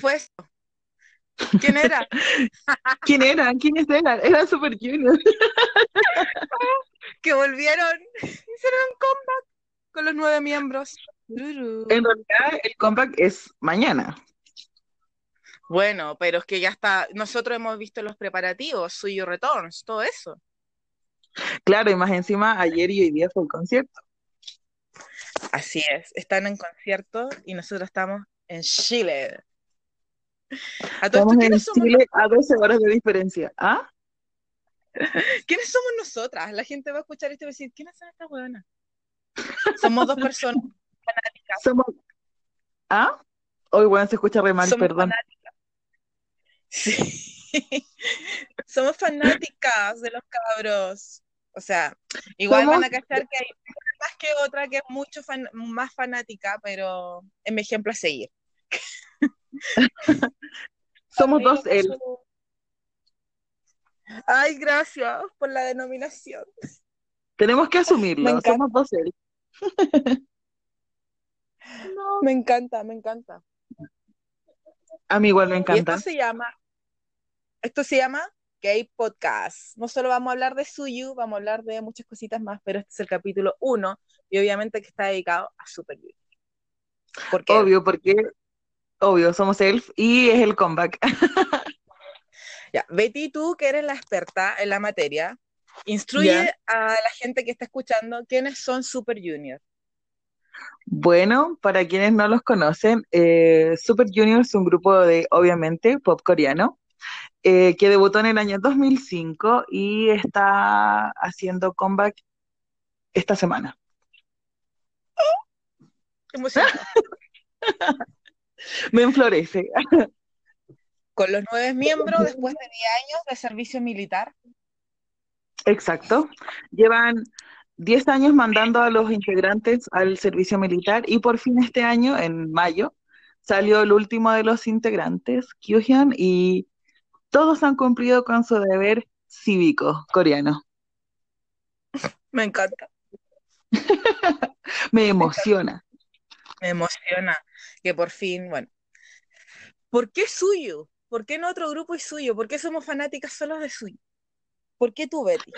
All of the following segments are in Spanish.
fue eso? ¿Quién era? ¿Quién era? ¿Quiénes eran? Era Super Junior. que volvieron, hicieron un comeback con los nueve miembros. En realidad, el comeback es mañana. Bueno, pero es que ya está, nosotros hemos visto los preparativos, suyo returns, todo eso. Claro, y más encima, ayer y hoy día fue el concierto. Así es, están en concierto y nosotros estamos en Chile. A todos estamos en somos Chile a 12 horas de diferencia. ¿Ah? ¿Quiénes somos nosotras? La gente va a escuchar esto y va a decir, ¿quiénes son estas hueonas? Somos dos personas fanáticas. Somos... ¿Ah? Hoy, bueno, se escucha re mal, perdón. Sí. Somos fanáticas de los cabros. O sea, igual van a cachar que hay más que otra que es mucho más fanática, pero es mi ejemplo a seguir. Somos dos él. Ay, gracias por la denominación. Tenemos que asumirlo, somos dos él. Me encanta, me encanta. A mí igual me encanta. esto se llama, esto se llama Gay Podcast. No solo vamos a hablar de Suyu, vamos a hablar de muchas cositas más, pero este es el capítulo uno y obviamente que está dedicado a Super Junior. ¿Por Obvio, porque obvio, somos Elf y es el comeback. ya, Betty, tú que eres la experta en la materia, instruye a la gente que está escuchando quiénes son Super Junior. Bueno, para quienes no los conocen, eh, Super Junior es un grupo de, obviamente, pop coreano, eh, que debutó en el año 2005 y está haciendo comeback esta semana. Me enflorece. Con los nueve miembros después de 10 años de servicio militar. Exacto. Llevan 10 años mandando a los integrantes al servicio militar y por fin este año, en mayo, salió el último de los integrantes, Kyuhyun, y todos han cumplido con su deber cívico coreano. Me encanta. Me emociona. Me emociona que por fin, bueno. ¿Por qué suyo? ¿Por qué no otro grupo es suyo? ¿Por qué somos fanáticas solo de suyo? ¿Por qué tú, Betty?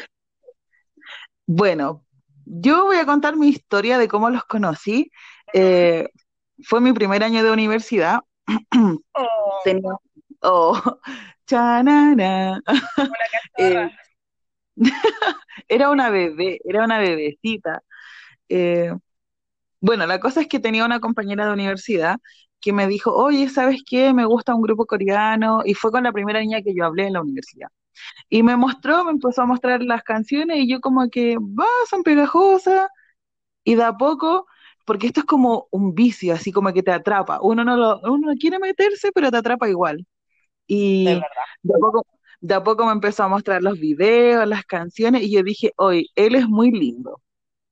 Bueno, yo voy a contar mi historia de cómo los conocí. Eh, fue mi primer año de universidad. Oh. Tenía, oh, eh, era una bebé, era una bebecita. Eh, bueno, la cosa es que tenía una compañera de universidad que me dijo, oye, ¿sabes qué? Me gusta un grupo coreano y fue con la primera niña que yo hablé en la universidad. Y me mostró, me empezó a mostrar las canciones y yo como que, va, son pegajosas. Y de a poco, porque esto es como un vicio, así como que te atrapa. Uno no lo, uno quiere meterse, pero te atrapa igual. Y de a poco, de a poco me empezó a mostrar los videos, las canciones, y yo dije, hoy, él es muy lindo.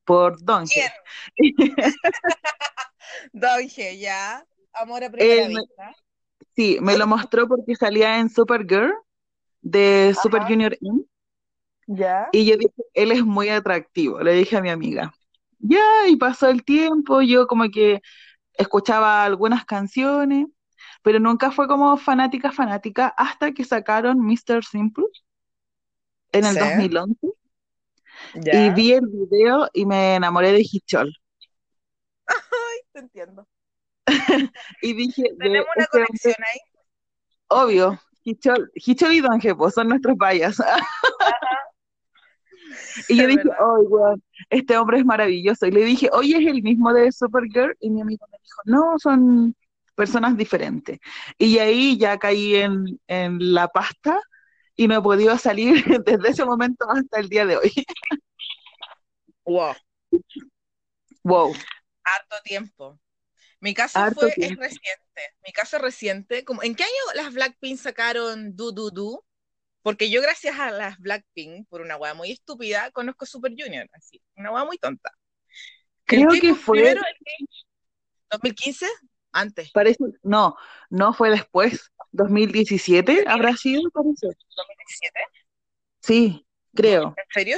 Por Donge. Donge, ya. Amor a primera vista. Sí, me lo mostró porque salía en Supergirl de Super Junior In. Ya. Y yo dije, él es muy atractivo, le dije a mi amiga. Ya, y pasó el tiempo, yo como que escuchaba algunas canciones, pero nunca fue como fanática, fanática, hasta que sacaron Mr. Simple en el 2011. Y vi el video y me enamoré de Hichol. Ay, te entiendo. y dije... Tenemos una este conexión ahí. Obvio, Hichol, y Don Jepo son nuestros payas. y yo dije, oh, este hombre es maravilloso. Y le dije, oye, ¿es el mismo de Supergirl? Y mi amigo me dijo, no, son personas diferentes. Y ahí ya caí en, en la pasta y no he podido salir desde ese momento hasta el día de hoy. wow. Wow. Harto tiempo. Mi caso fue es reciente. Mi caso es reciente. Como, ¿En qué año las Blackpink sacaron Do Do Do? Porque yo, gracias a las Blackpink, por una hueá muy estúpida, conozco Super Junior. Así, una hueá muy tonta. Creo que fue. Primero, ¿2015? Antes. Parece, no, no fue después. 2017 habrá sido, parece. ¿2017? Sí, creo. ¿En serio?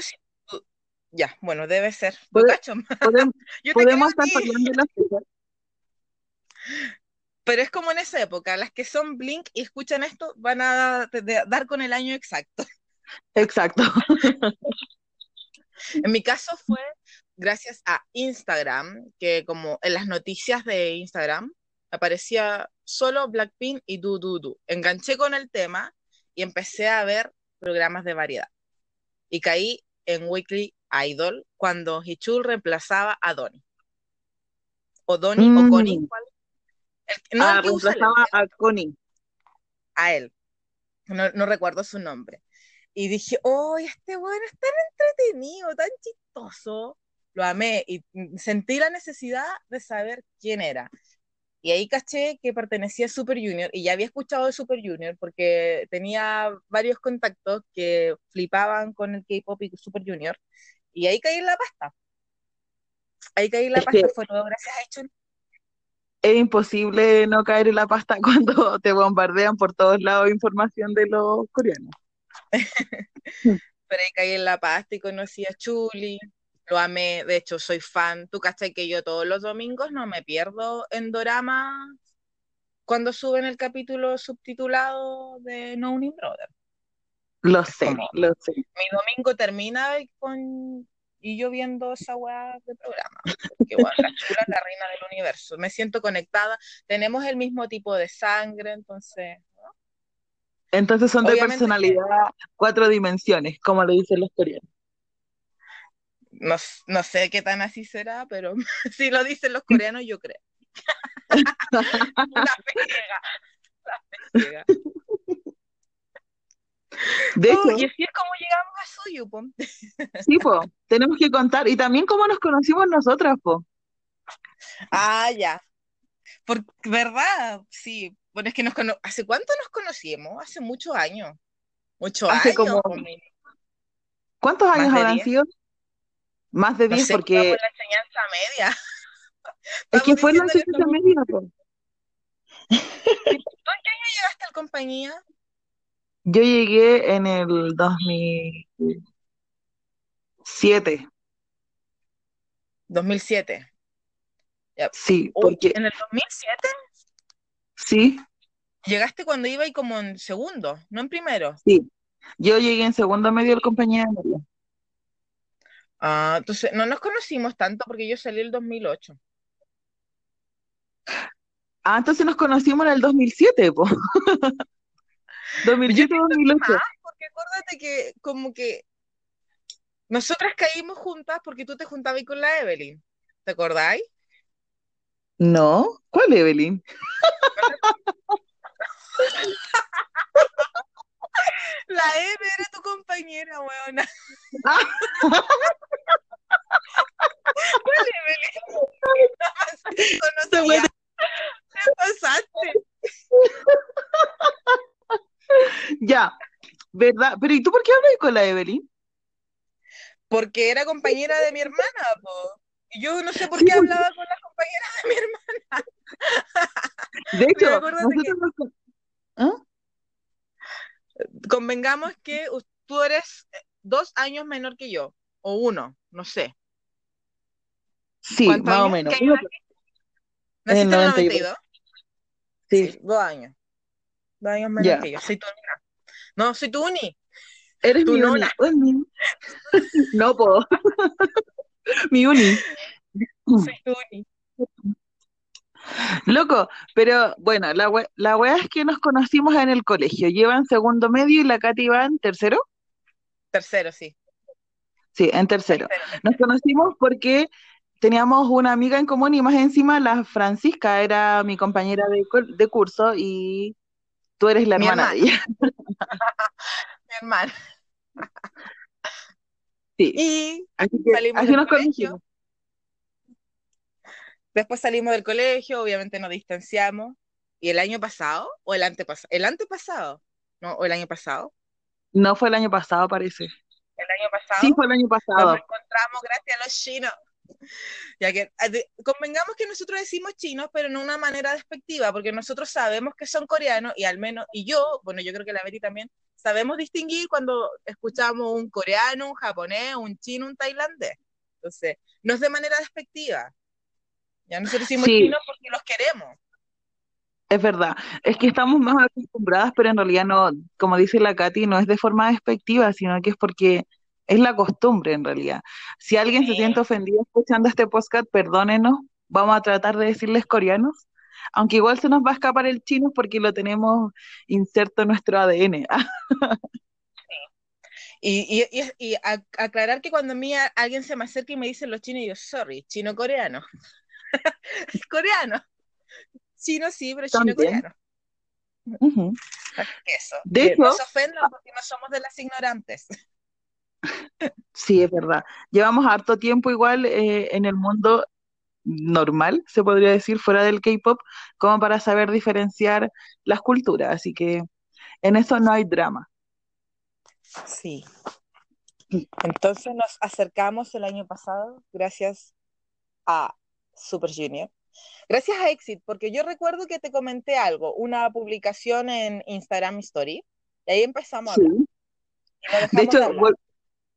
Ya, bueno, debe ser. podemos, podemos estar fallando las cosas. Pero es como en esa época, las que son Blink y escuchan esto van a dar con el año exacto. Exacto. en mi caso fue gracias a Instagram, que como en las noticias de Instagram aparecía solo Blackpink y Du Du Du. Enganché con el tema y empecé a ver programas de variedad. Y caí en Weekly Idol cuando Hichul reemplazaba a Donny. O Donny o mm. Connie. no ah, reemplazaba a Connie. A él. No, recuerdo su nombre. Y dije, oh, este bueno es tan entretenido, tan chistoso. Lo amé y sentí la necesidad de saber quién era. Y ahí caché que pertenecía a Super Junior y ya había escuchado de Super Junior porque tenía varios contactos que flipaban con el K-pop y Super Junior. Y ahí caí en la pasta. Ahí caí en la pasta, fue todo gracias a Echon. Es imposible no caer en la pasta cuando te bombardean por todos lados información de los coreanos. Pero ahí caí en la pasta y conocí a Chuli, lo amé, de hecho soy fan. Tú cachai que yo todos los domingos no me pierdo en Dorama cuando suben el capítulo subtitulado de No Name Brother. Lo sé, lo sé. Mi domingo termina con y yo viendo esa weá de programa. Porque bueno, la chula es la reina del universo. Me siento conectada. Tenemos el mismo tipo de sangre, entonces. Entonces son de personalidad cuatro dimensiones, como le dicen los coreanos. No, no, sé qué tan así será, pero si lo dicen los coreanos, yo creo. la pega, la pega. De hecho, y así es como llegamos a Suyu, po. Sí, po, tenemos que contar. Y también cómo nos conocimos nosotras, po. Ah, ya. Por verdad, sí. Bueno, es que nos ¿hace cuánto nos conocimos? Hace muchos años. Muchos años. Como... ¿Cuántos años habrán sido? Más de 10 porque... Fue la enseñanza media. es que fue la enseñanza media. ¿Tú en qué año llegaste a la compañía? Yo llegué en el 2007. 2007. Sí, porque... ¿En el 2007? Sí. Llegaste cuando iba y como en segundo, no en primero. Sí, yo llegué en segundo medio de la compañía de media. Ah, entonces no nos conocimos tanto porque yo salí el 2008. Ah, entonces nos conocimos en el 2007, po. 2007, 2008. porque acuérdate que como que nosotras caímos juntas porque tú te juntabas con la Evelyn. ¿Te acordáis? No, ¿cuál Evelyn? La Eve era tu compañera, weona. ¿Cuál Evelyn? No ¿Qué pasaste? Ya, ¿verdad? Pero ¿y tú por qué hablas con la Evelyn? Porque era compañera de mi hermana, po. Y yo no sé por qué hablaba con la compañera de mi hermana. De hecho, nosotros ¿Ah? Convengamos que tú eres dos años menor que yo, o uno, no sé. Sí, más o menos. ¿Naciste en el 92? Sí. dos años. Dos años menor que yo. Soy tu uni. No, soy tu uni. Eres mi uni. no, puedo. mi uni. Soy tu uni. Loco, pero bueno, la, we la wea es que nos conocimos en el colegio. Llevan segundo medio y la Katy va en tercero. Tercero, sí. Sí, en tercero. Nos conocimos porque teníamos una amiga en común y más encima la Francisca era mi compañera de, curso y tú eres la hermana, de ella. mi hermana. Sí. Y así, que, así nos conocimos. Después salimos del colegio, obviamente nos distanciamos. ¿Y el año pasado? ¿O el antepasado? ¿El antepasado? ¿No? ¿O el año pasado? No fue el año pasado, parece. ¿El año pasado? Sí, fue el año pasado. Nos encontramos gracias a los chinos. Ya que convengamos que nosotros decimos chinos, pero no una manera despectiva, porque nosotros sabemos que son coreanos y al menos, y yo, bueno, yo creo que la Betty también, sabemos distinguir cuando escuchamos un coreano, un japonés, un chino, un tailandés. Entonces, no es de manera despectiva, ya nosotros decimos chinos porque los queremos. Es verdad, es que estamos más acostumbradas, pero en realidad no, como dice la Katy, no es de forma despectiva, sino que es porque es la costumbre en realidad. Si alguien se siente ofendido escuchando este podcast, perdónenos, vamos a tratar de decirles coreanos, aunque igual se nos va a escapar el chino porque lo tenemos inserto en nuestro ADN. Y, y, y, aclarar que cuando a mí alguien se me acerca y me dice los chinos, yo, sorry, chino-coreano. coreano. Chino sí, pero chino-coreano. Eso. De hecho, ofendan porque no somos de las ignorantes. Sí, es verdad. Llevamos harto tiempo igual eh, en el mundo normal, se podría decir, fuera del K-pop, como para saber diferenciar las culturas. Así que en eso no hay drama. Sí. Entonces nos acercamos el año pasado gracias a Super Junior. Gracias a Exit, porque yo recuerdo que te comenté algo, una publicación en Instagram Story, y ahí empezamos a hablar. De hecho,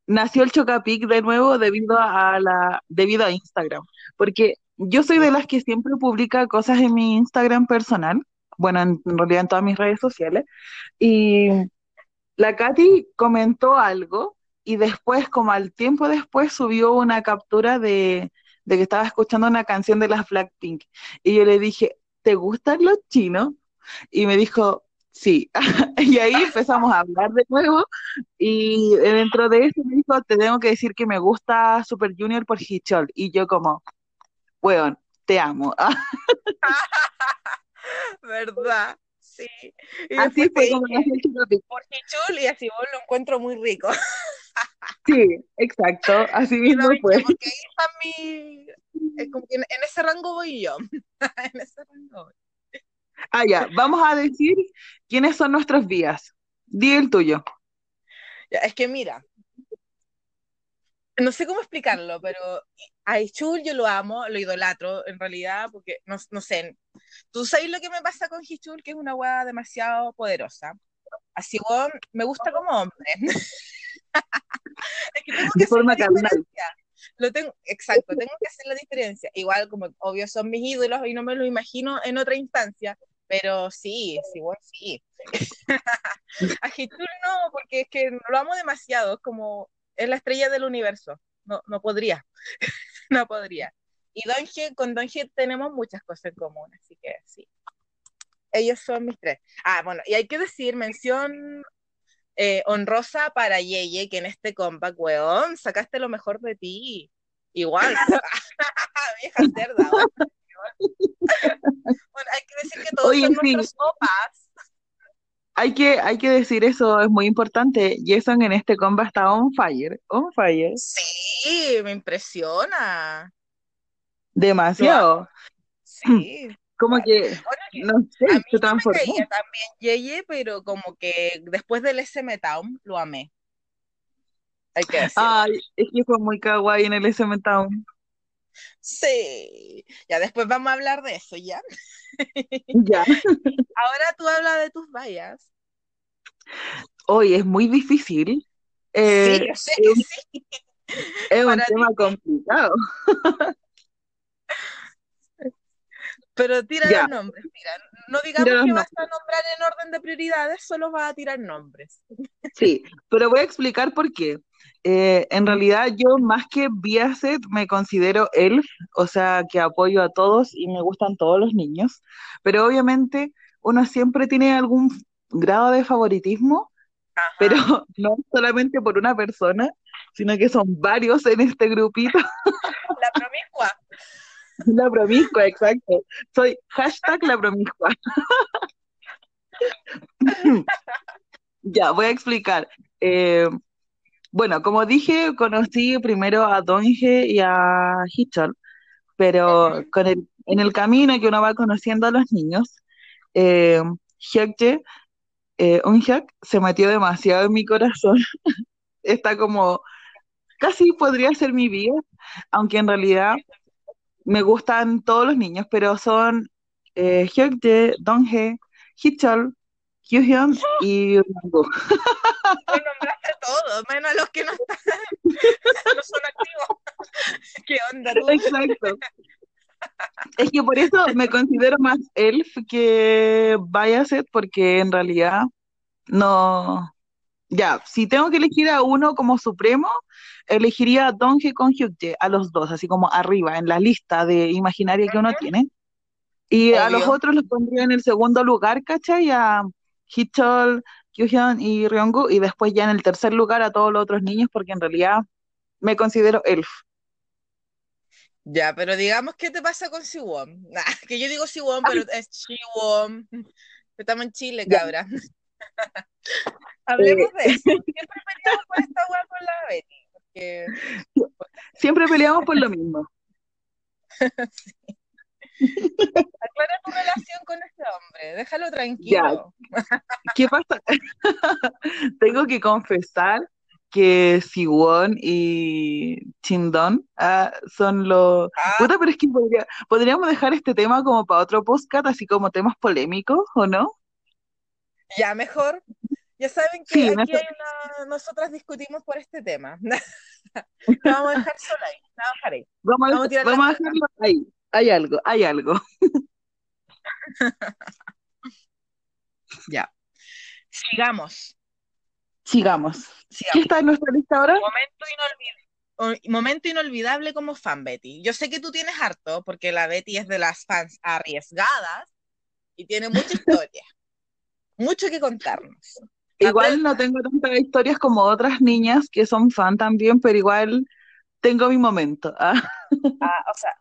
nació el Chocapic de nuevo debido a la debido a Instagram, porque yo soy de las que siempre publica cosas en mi Instagram personal, bueno, en, realidad en todas mis redes sociales, y la Katy comentó algo y después, como al tiempo después, subió una captura de, de que estaba escuchando una canción de las Blackpink. Y yo le dije, ¿te gustan los chinos? Y me dijo, Sí, y ahí empezamos a hablar de nuevo y dentro de eso me dijo, te tengo que decir que me gusta Super Junior por Hichol y yo como, weón, te amo. ¿Verdad? Sí. Y así fue como Por Hichol y así vos lo encuentro muy rico. sí, exacto, así mismo fue. Porque ahí está mi... en, en ese rango voy yo. en ese rango voy. Ah, ya, vamos a decir quiénes son nuestros vías. Di el tuyo. es que mira, no sé cómo explicarlo, pero a Hichul yo lo amo, lo idolatro en realidad, porque no, no sé, tú sabes lo que me pasa con Hichul, que es una weá demasiado poderosa. Así, me gusta como hombre. es que tengo que hacer la diferencia. Lo tengo, exacto, tengo que hacer la diferencia. Igual, como obvio son mis ídolos y no me lo imagino en otra instancia, pero sí, sí, bueno, sí. a Hitul no, porque es que lo amo demasiado, es como, es la estrella del universo. No, no podría, no podría. Y Donge, con Donge tenemos muchas cosas en común, así que sí. Ellos son mis tres. Ah, bueno, y hay que decir, mención eh, honrosa para Yeye, que en este comeback, weón, sacaste lo mejor de ti. Igual, vieja cerda, bueno, hay que decir que todos son nuestros opas. Hay que, hay que decir eso, es muy importante. Jason en este comba está on fire, on fire. Sí, me impresiona. Demasiado. Sí. Como que, no sé, a mí se transformó. Me caía también Yeye, pero como que después del SM Town lo amé. Hay que. Ay, es que fue muy kawaii en el SM Town. Sí, ya después vamos a hablar de eso, ¿ya? Ya. Ahora tú hablas de tus vallas. Hoy es muy difícil. Eh, sí, yo sé que sí. Es un tema complicado. Pero tira los nombres, tira. No digamos que vas a nombrar en orden de prioridades, solo vas a tirar nombres. Sí, pero voy a explicar por qué. Eh, en realidad yo más que Biaset me considero elf, o sea que apoyo a todos y me gustan todos los niños, pero obviamente uno siempre tiene algún grado de favoritismo, pero no solamente por una persona, sino que son varios en este grupito. La promiscua. Exacto. Soy hashtag la promiscua. ya, voy a explicar. Eh, bueno, como dije, conocí primero a Donge y a Hitchell, pero en el camino que uno va conociendo a los niños, eh, Hyekje, eh, se metió demasiado en mi corazón. Está como, casi podría ser mi vida, aunque en realidad me gustan todos los niños, pero son eh, Hitchell, Kyuhyun y Rango. nombraste todos, menos los que no están, no son activos. ¿Qué onda tú? Exacto. Es que por eso me considero más elf que Biaset, porque en realidad no. Ya, si tengo que elegir a uno como supremo, elegiría a Donge con Hyukje, a los dos, así como arriba, en la lista de imaginaria que uno tiene. Y a los otros los pondría en el segundo lugar, ¿cachai? A Hichol, Kyuhyun y Ryongu, y después ya en el tercer lugar a todos los otros niños, porque en realidad me considero elf. Ya, pero digamos, ¿qué te pasa con Siwon? que yo digo Siwon, pero es Siwon. Estamos en Chile, cabra. Hablemos de eso. Siempre peleamos por esta weá con la Betty. Porque... Siempre peleamos por lo mismo. sí. Aclara tu relación con este hombre, déjalo tranquilo. ¿Qué pasa? Tengo que confesar que Siwon y Chindon ah, son los... Ah. Puta, pero es que podríamos dejar este tema como para otro podcast, así como temas polémicos, ¿o no? Ya, mejor. Ya saben que aquí hay una... nosotras discutimos por este tema. vamos a dejar solo ahí, ahí. Vamos, a, vamos a dejarlo ahí. Hay algo, hay algo. ya. Sigamos. Sigamos. ¿Qué está en nuestra lista ahora? Momento, momento inolvidable como fan, Betty. Yo sé que tú tienes harto, porque la Betty es de las fans arriesgadas y tiene mucha historia. Mucho que contarnos. Igual no tengo tantas historias como otras niñas que son fan también, pero igual tengo mi momento. Ah, ah o sea,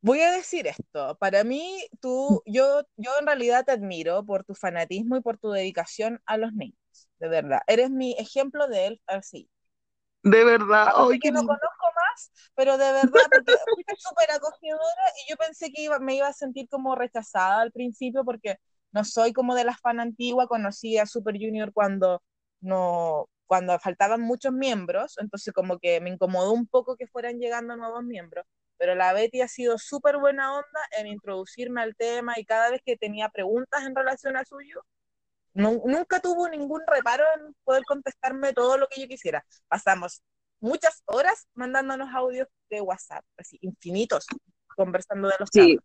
voy a decir esto. Para mí, tú, yo, yo en realidad te admiro por tu fanatismo y por tu dedicación a los niños de verdad. Eres mi ejemplo de él así. De verdad. Hoy que no conozco más, pero de verdad, porque fuiste súper acogedora y yo pensé que iba, me iba a sentir como rechazada al principio porque no soy como de la fan antigua, conocí a Super Junior cuando no cuando faltaban muchos miembros, entonces como que me incomodó un poco que fueran llegando nuevos miembros, pero la Betty ha sido súper buena onda en introducirme al tema y cada vez que tenía preguntas en relación a suyo, nunca tuvo ningún reparo en poder contestarme todo lo que yo quisiera. Pasamos muchas horas mandándonos audios de WhatsApp, así infinitos, conversando de los Sí,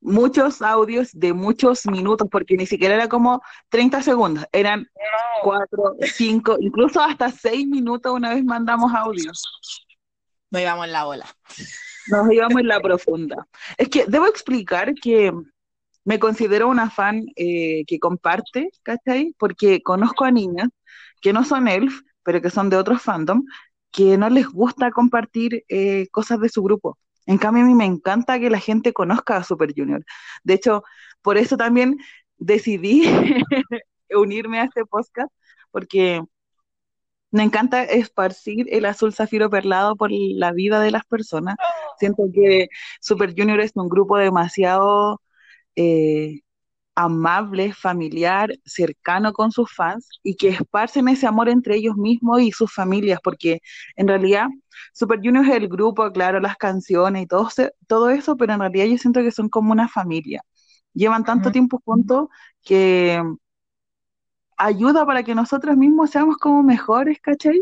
muchos audios de muchos minutos, porque ni siquiera era como 30 segundos, eran 4, 5, incluso hasta 6 minutos una vez mandamos audios. Nos íbamos en la ola. Nos íbamos en la profunda. Es que debo explicar que me considero una fan eh, que comparte, ¿cachai? Porque conozco a niñas que no son elf, pero que son de otros fandom, que no les gusta compartir eh, cosas de su grupo. En cambio, a mí me encanta que la gente conozca a Super Junior. De hecho, por eso también decidí unirme a este podcast, porque me encanta esparcir el azul zafiro perlado por la vida de las personas. Siento que Super Junior es un grupo demasiado eh, amable, familiar, cercano con sus fans y que esparcen ese amor entre ellos mismos y sus familias, porque en realidad Super Junior es el grupo, claro, las canciones y todo, todo eso, pero en realidad yo siento que son como una familia. Llevan tanto tiempo juntos que ayuda para que nosotros mismos seamos como mejores, ¿cachai?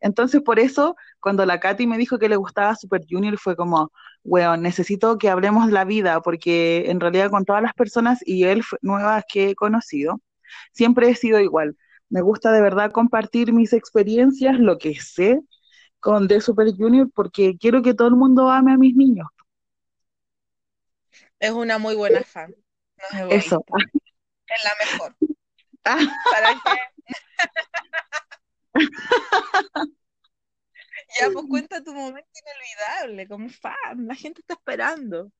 Entonces, por eso, cuando la Katy me dijo que le gustaba Super Junior, fue como, bueno, necesito que hablemos de la vida, porque en realidad con todas las personas y él nuevas que he conocido, siempre he sido igual. Me gusta de verdad compartir mis experiencias, lo que sé con The Super Junior, porque quiero que todo el mundo ame a mis niños. Es una muy buena fan. Eso. Es la mejor. ¿Para ya, pues cuenta tu momento inolvidable como fan, la gente está esperando.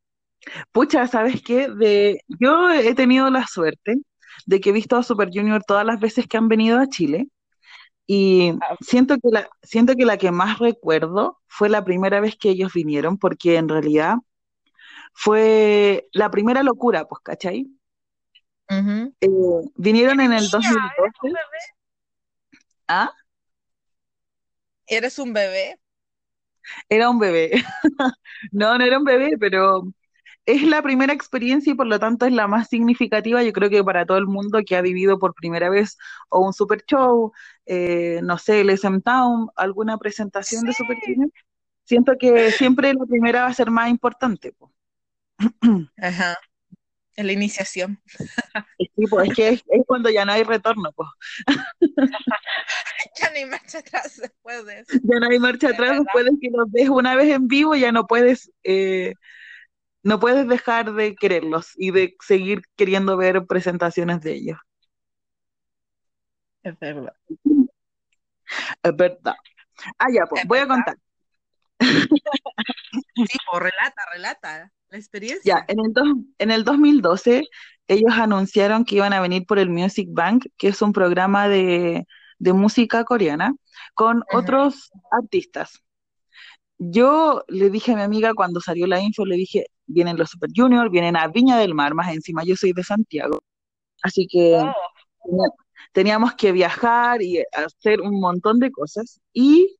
Pucha, ¿sabes qué? De, yo he tenido la suerte de que he visto a Super Junior todas las veces que han venido a Chile y ah, siento que la, siento que la que más recuerdo fue la primera vez que ellos vinieron porque en realidad fue la primera locura, pues, ¿cachai? Eh, vinieron en el 2012. ¿Ah? ¿Eres un bebé? Era un bebé. no, no era un bebé, pero es la primera experiencia y por lo tanto es la más significativa, yo creo que para todo el mundo que ha vivido por primera vez o un super show, eh, no sé, el SM Town, alguna presentación de Super Junior, siento que siempre la primera va a ser más importante. Ajá. En la iniciación. Sí, pues es que es, cuando ya no hay retorno, pues. ya no hay marcha atrás después de eso. Ya no hay marcha atrás después de que los ves una vez en vivo, ya no puedes, eh, no puedes dejar de quererlos y de seguir queriendo ver presentaciones de ellos. Es verdad. Es verdad. Ah, ya, pues, voy a contar. Sí, pues relata, relata la experiencia. Ya, en el, en el 2012 ellos anunciaron que iban a venir por el Music Bank, que es un programa de, música coreana, con otros artistas. Yo le dije a mi amiga cuando salió la info, le dije, vienen los Super Junior, vienen a Viña del Mar, más encima yo soy de Santiago. Así que oh. teníamos que viajar y hacer un montón de cosas. Y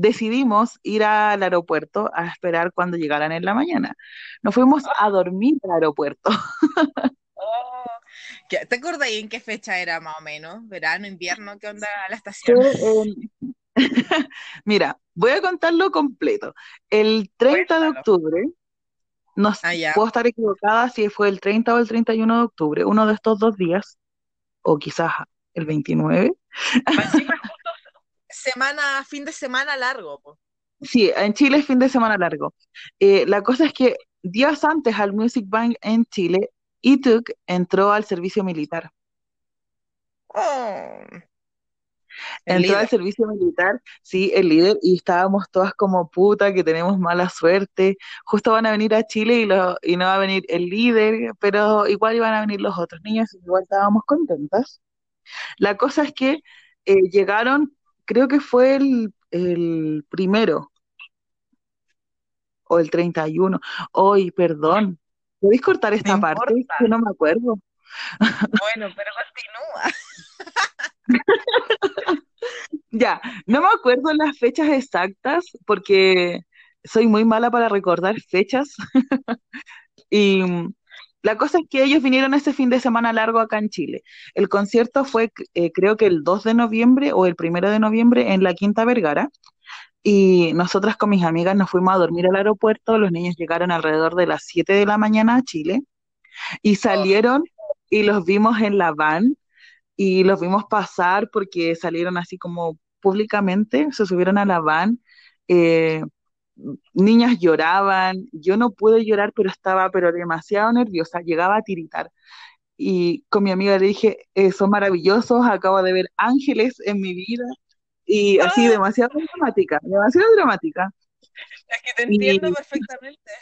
decidimos ir al aeropuerto a esperar cuando llegaran en la mañana. Nos fuimos a dormir al aeropuerto. Oh, ¿Te acuerdas en qué fecha era más o menos? ¿Verano, invierno? ¿Qué onda la estación? Mira, voy a contarlo completo. El 30 de octubre, no ah, puedo estar equivocada si fue el 30 o el 31 de octubre, uno de estos dos días, o quizás el 29 semana, fin de semana largo. Sí, en Chile es fin de semana largo. Eh, la cosa es que días antes al Music Bank en Chile, Ituk entró al servicio militar. Oh. entró al servicio militar, sí, el líder, y estábamos todas como puta, que tenemos mala suerte. Justo van a venir a Chile y, lo, y no va a venir el líder, pero igual iban a venir los otros niños, y igual estábamos contentas. La cosa es que eh, llegaron creo que fue el, primero o el 31. Hoy, perdón. ¿Podéis cortar esta parte? Que no me acuerdo. Bueno, pero continúa. ya, no me acuerdo las fechas exactas porque soy muy mala para recordar fechas. y la cosa es que ellos vinieron ese fin de semana largo acá en Chile. El concierto fue, eh, creo que el 2 de noviembre o el 1 de noviembre en la Quinta Vergara. Y nosotras con mis amigas nos fuimos a dormir al aeropuerto. Los niños llegaron alrededor de las 7 de la mañana a Chile y salieron y los vimos en la van y los vimos pasar porque salieron así como públicamente, se subieron a la van. Eh, niñas lloraban, yo no pude llorar, pero estaba pero demasiado nerviosa, llegaba a tiritar. Y con mi amiga le dije, eh, son maravillosos, acabo de ver ángeles en mi vida. Y así, ¡Ah! demasiado dramática, demasiado dramática. Es que te entiendo perfectamente.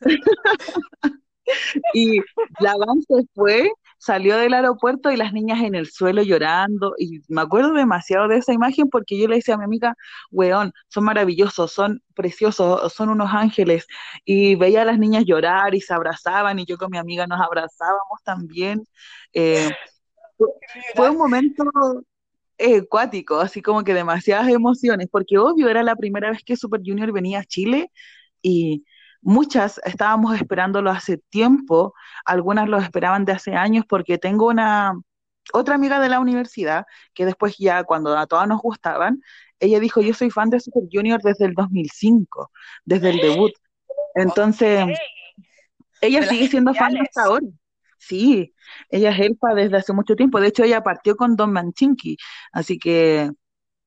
y la van se fue salió del aeropuerto y las niñas en el suelo llorando, y me acuerdo demasiado de esa imagen porque yo le decía a mi amiga, weón, son maravillosos, son preciosos, son unos ángeles, y veía a las niñas llorar y se abrazaban, y yo con mi amiga nos abrazábamos también. Eh, fue un momento acuático, así como que demasiadas emociones, porque obvio era la primera vez que Super Junior venía a Chile y Muchas estábamos esperándolo hace tiempo, algunas lo esperaban de hace años porque tengo una otra amiga de la universidad que después ya cuando a todas nos gustaban, ella dijo, yo soy fan de Super Junior desde el 2005, desde el debut. Entonces, ella sigue siendo fan hasta ahora. Sí, ella es elfa desde hace mucho tiempo. De hecho, ella partió con Don Manchinki, así que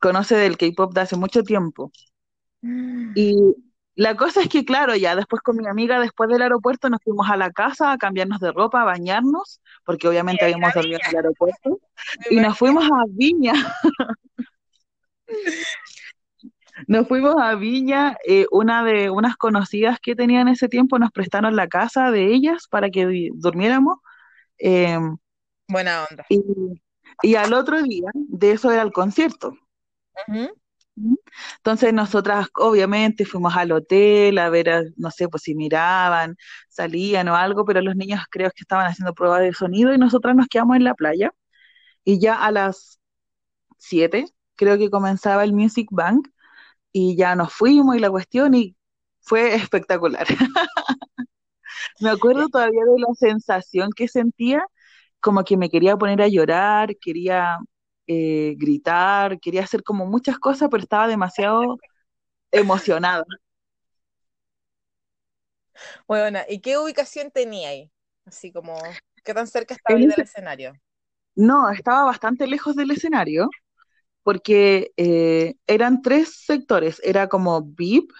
conoce del K-pop de hace mucho tiempo. Mm. Y la cosa es que, claro, ya después con mi amiga, después del aeropuerto, nos fuimos a la casa a cambiarnos de ropa, a bañarnos, porque obviamente habíamos dormido en el aeropuerto, y nos fuimos a Viña. nos fuimos a Viña, eh, una de unas conocidas que tenía en ese tiempo nos prestaron la casa de ellas para que durmiéramos. Em, Buena onda. Y, al otro día, de eso era el concierto. Entonces nosotras obviamente fuimos al hotel a ver, no sé, pues si miraban, salían o algo, pero los niños creo que estaban haciendo pruebas de sonido y nosotras nos quedamos en la playa y ya a las 7 creo que comenzaba el Music Bank y ya nos fuimos y la cuestión y fue espectacular. Me acuerdo todavía de la sensación que sentía, como que me quería poner a llorar, quería eh, gritar, quería hacer como muchas cosas, pero estaba demasiado emocionada. Bueno, ¿y qué ubicación tenía ahí? Así como, ¿qué tan cerca estaba ahí del escenario? No, estaba bastante lejos del escenario, porque eh, eran tres sectores, era como VIP,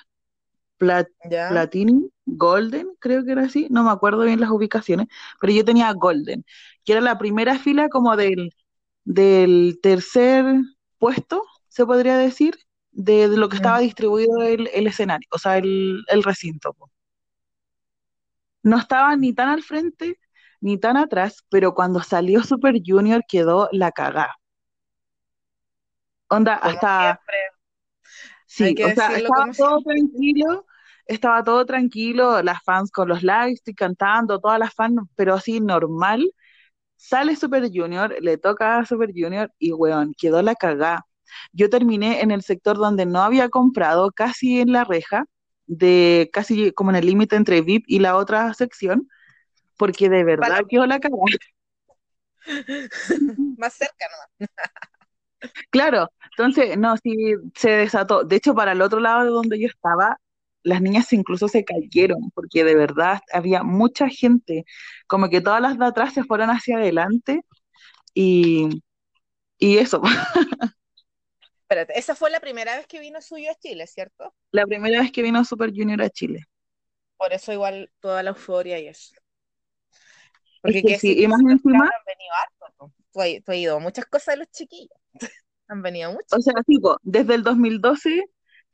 Platinum, Golden, creo que era así, no me acuerdo bien las ubicaciones, pero yo tenía Golden, que era la primera fila como del, del tercer puesto, se podría decir, de, lo que estaba distribuido el, escenario, o sea, el, recinto. No estaba ni tan al frente ni tan atrás, pero cuando salió Super Junior quedó la cagada. Onda, hasta... Sí, o sea, estaba todo tranquilo, estaba todo tranquilo, las fans con los likes, y cantando, todas las fans, pero así normal. Sale Super Junior, le toca a Super Junior y weón, quedó la cagada. Yo terminé en el sector donde no había comprado, casi en la reja, de casi como en el límite entre VIP y la otra sección, porque de verdad quedó la cagada. Más cerca, ¿no? Claro, entonces, no, sí, se desató. De hecho, para el otro lado de donde yo estaba, las niñas incluso se cayeron, porque de verdad había mucha gente, como que todas las de atrás se fueron hacia adelante y, y eso. Espérate, esa fue la primera vez que vino suyo a Chile, ¿cierto? La primera vez que vino Super Junior a Chile. Por eso igual toda la euforia y eso. Porque es que, sí, y más encima... Han venido harto, tú, has, ido muchas cosas de los chiquillos. han venido muchos. O sea, tipo, desde el 2012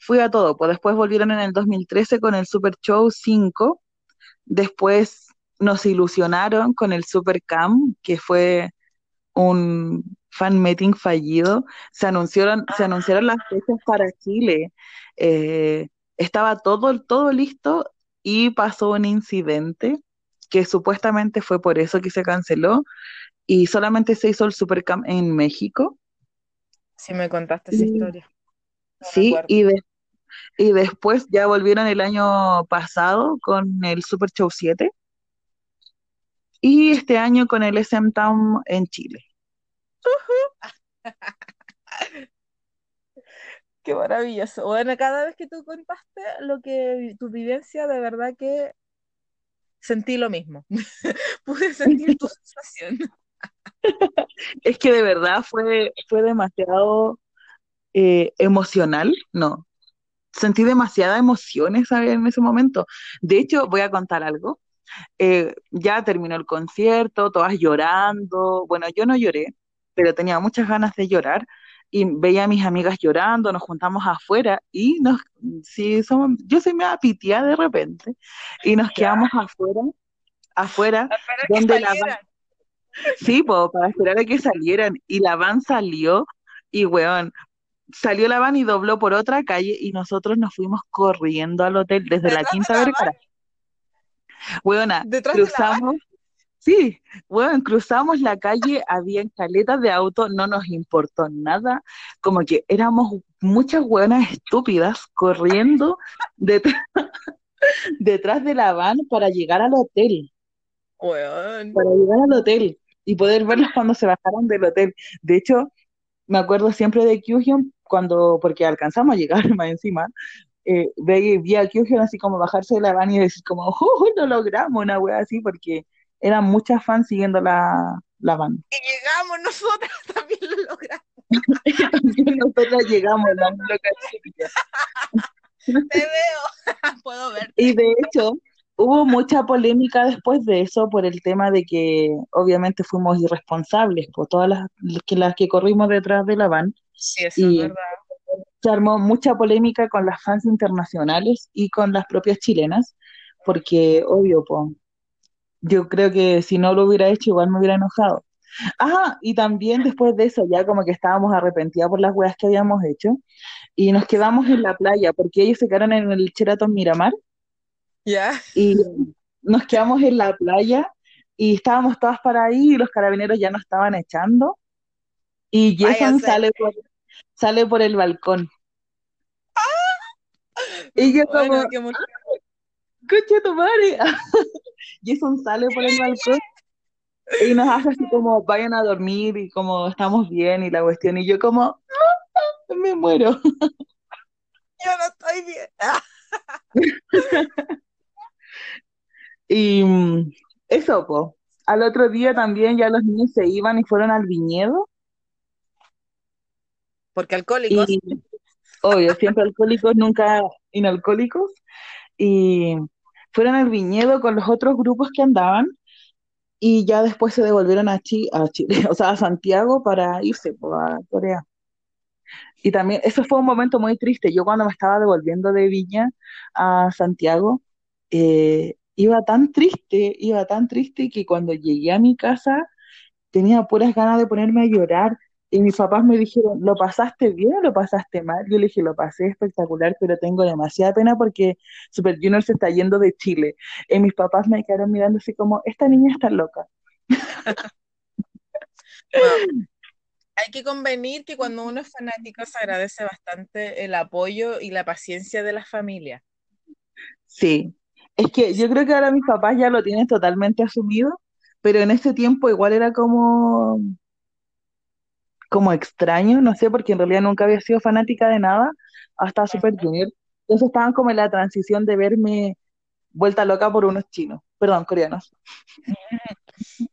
fui a todo, pues después volvieron en el 2013 con el Super Show 5, después nos ilusionaron con el Super Cam, que fue un fan meeting fallido, se anunciaron, se anunciaron las fechas para Chile, eh, estaba todo, todo listo y pasó un incidente que supuestamente fue por eso que se canceló y solamente se hizo el Supercam en México. Sí, me contaste esa historia. sí, y, y después ya volvieron el año pasado con el Super Show 7 y este año con el SM Town en Chile. Qué maravilloso. Bueno, cada vez que tú contaste lo que tu vivencia, de verdad que sentí lo mismo. Pude sentir tu sensación. es que de verdad fue, fue demasiado eh, emocional, no. Sentí demasiadas emociones en ese momento. De hecho, voy a contar algo. Eh, ya terminó el concierto, todas llorando. Bueno, yo no lloré, pero tenía muchas ganas de llorar y veía a mis amigas llorando, nos juntamos afuera y nos, si somos, yo soy media pitía de repente y nos quedamos afuera, afuera, donde la van, sí, para esperar a que salieran y la van salió y weón, salió la van y dobló por otra calle y nosotros nos fuimos corriendo al hotel desde la Quinta Vergara. Weona, cruzamos, Sí, bueno, cruzamos la calle, había caletas de auto, no nos importó nada, como que éramos muchas buenas estúpidas corriendo detrás, detrás de la van para llegar al hotel. Para llegar al hotel y poder verlos cuando se bajaron del hotel. De hecho, me acuerdo siempre de Kyuhyun cuando, porque alcanzamos a llegar más encima, eh, vi a Kyuhyun así como bajarse de la van y decir como, oh, no logramos una wea así, porque eran muchas fans siguiendo la, la banda. Y llegamos nosotras, también lo logramos. también nosotras llegamos, la Te veo, puedo ver. Y de hecho, hubo mucha polémica después de eso por el tema de que obviamente fuimos irresponsables, por todas las que, las que corrimos detrás de la van. Sí, eso es verdad. Se armó mucha polémica con las fans internacionales y con las propias chilenas, porque obvio, pues yo creo que si no lo hubiera hecho, igual me hubiera enojado. Ah, y también después de eso, ya como que estábamos arrepentidos por las weas que habíamos hecho, y nos quedamos en la playa, porque ellos se quedaron en el Cheraton Miramar. Ya. Y nos quedamos en la playa, y estábamos todas para ahí, y los carabineros ya nos estaban echando, y Jason sale por, sale por el balcón. Y yo como, ¡Coche tu madre! Jason sale por el balcón y nos hace así como vayan a dormir y como estamos bien y la cuestión y yo como me muero. Yo no estoy bien. Y mm, eso, pues. Al otro día también ya los niños se iban y fueron al viñedo. Porque alcohólicos. obvio, siempre alcohólicos, nunca inalcohólicos. Y fueron al viñedo con los otros grupos que andaban y ya después se devolvieron a, Chile, o sea, a Santiago para irse a Corea. Y también, eso fue un momento muy triste. Yo cuando me estaba devolviendo de Viña a Santiago, eh, iba tan triste, iba tan triste que cuando llegué a mi casa tenía puras ganas de ponerme a llorar. Y mis papás me dijeron, ¿lo pasaste bien o lo pasaste mal? Yo le dije, lo pasé espectacular, pero tengo demasiada pena porque Super Junior se está yendo de Chile. Y mis papás me quedaron mirando así como, esta niña está loca. hay que convenir que cuando uno es fanático se agradece bastante el apoyo y la paciencia de la familia. Sí, es que yo creo que ahora mis papás ya lo tienen totalmente asumido, pero en ese tiempo igual era como, como extraño, no sé, porque en realidad nunca había sido fanática de nada hasta Super Junior. Entonces estaban como en la transición de verme vuelta loca por unos chinos, perdón, coreanos.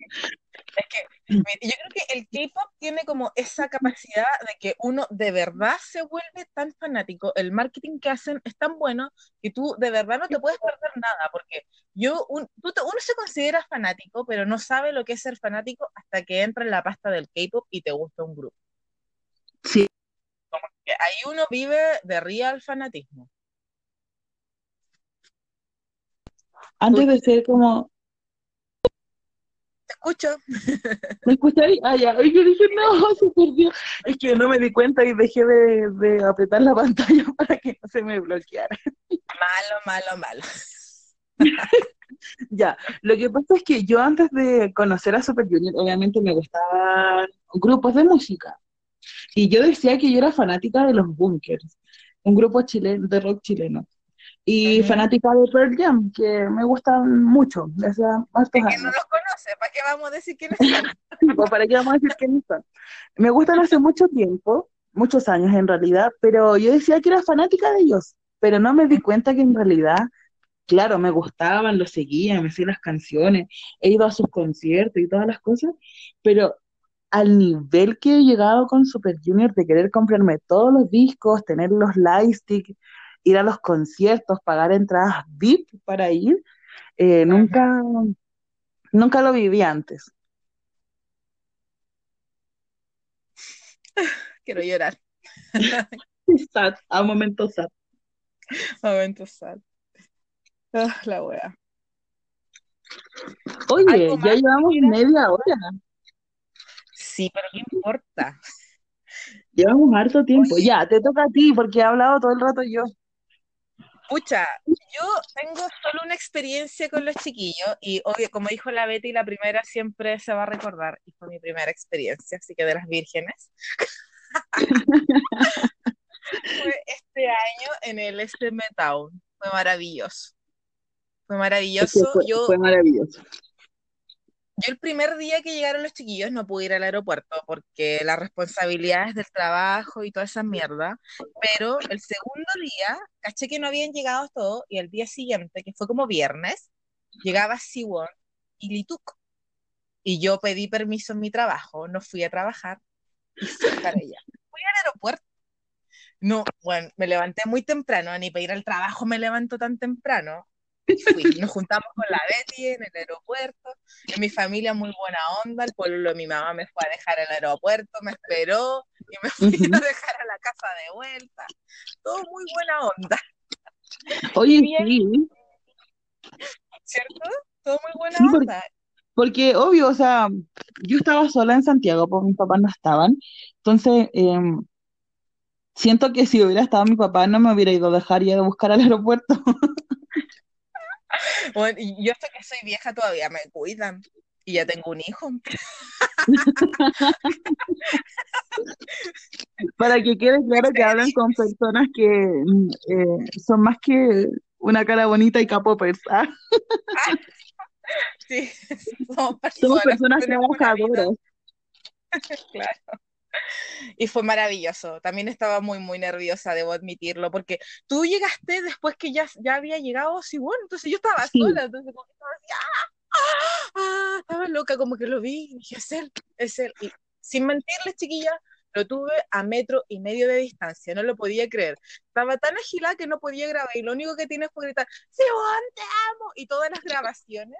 Es que yo creo que el K-pop tiene como esa capacidad de que uno de verdad se vuelve tan fanático, el marketing que hacen es tan bueno que tú de verdad no te puedes perder nada, porque yo, uno se considera fanático, pero no sabe lo que es ser fanático hasta que entra en la pasta del K-pop y te gusta un grupo. Sí. ahí uno vive de real fanatismo. Antes de ser como escucho. ¿Me escucháis? Ah, ya. Y yo dije, no, se perdió. Es que no me di cuenta y dejé de, apretar la pantalla para que no se me bloqueara. Malo, malo, malo. ya, lo que pasa es que yo antes de conocer a Super Junior, obviamente me gustaban grupos de música. Y yo decía que yo era fanática de los Bunkers, un grupo chileno, de rock chileno y fanática de Pearl Jam, que me gustan mucho. Desde más que no los conoce, ¿para qué vamos a decir quiénes son? Pues, ¿Para qué vamos a decir quiénes son? Me gustan hace mucho tiempo, muchos años en realidad, pero yo decía que era fanática de ellos, pero no me di cuenta que en realidad, claro, me gustaban, los seguía, me hacía las canciones, he ido a sus conciertos y todas las cosas, pero al nivel que he llegado con Super Junior de querer comprarme todos los discos, tener los lightsticks, ir a los conciertos, pagar entradas VIP para ir, eh, nunca, nunca lo viví antes. Quiero llorar. sad, a momentos sad. Momentos sad. Ah, la wea. Oye, ya llevamos media hora. Sí, pero ¿qué importa? Llevamos harto tiempo. Ya, te toca a ti porque he hablado todo el rato yo. Pucha, yo tengo solo una experiencia con los chiquillos y obvio, como dijo la Betty, la primera siempre se va a recordar y fue mi primera experiencia, así que de las vírgenes. fue este año en el SM Town, fue maravilloso. Fue maravilloso. yo, fue maravilloso. Yo el primer día que llegaron los chiquillos no pude ir al aeropuerto porque las responsabilidades del trabajo y toda esa mierda, pero el segundo día caché que no habían llegado todos y el día siguiente, que fue como viernes, llegaba Siwon y Lituk. Y yo pedí permiso en mi trabajo, no fui a trabajar y fui para ella. Fui al aeropuerto. No, bueno, me levanté muy temprano, ni para ir al trabajo me levanto tan temprano. Nos juntamos con la Betty en el aeropuerto. En mi familia muy buena onda. El pueblo de mi mamá me fue a dejar al aeropuerto, me esperó y me fui a dejar a la casa de vuelta. Todo muy buena onda. Oye, sí. ¿Cierto? Todo muy buena onda. Porque, obvio, o sea, yo estaba sola en Santiago, porque mis papás no estaban. Entonces, em, siento que si hubiera estado mi papá, no me hubiera ido a dejar y a buscar al aeropuerto. Bueno, yo hasta que soy vieja todavía me cuidan y ya tengo un hijo. Para que quede claro que hablan con personas que mm, eh, son más que una cara bonita y capopers. ¿ah? sí, somos personas trabajadoras. claro. Y fue maravilloso. También estaba muy, muy nerviosa, debo admitirlo, porque tú llegaste después que ya, ya había llegado sí bueno, entonces yo estaba sola, entonces como que estaba así, ¡ah! ¡Ah! Estaba loca, como que lo vi, y dije, es él, es él. Y sin mentirles, chiquilla, lo tuve a metro y medio de distancia, no lo podía creer. Estaba tan agilada que no podía grabar y lo único que tiene fue gritar, Simón, te amo. Y todas las grabaciones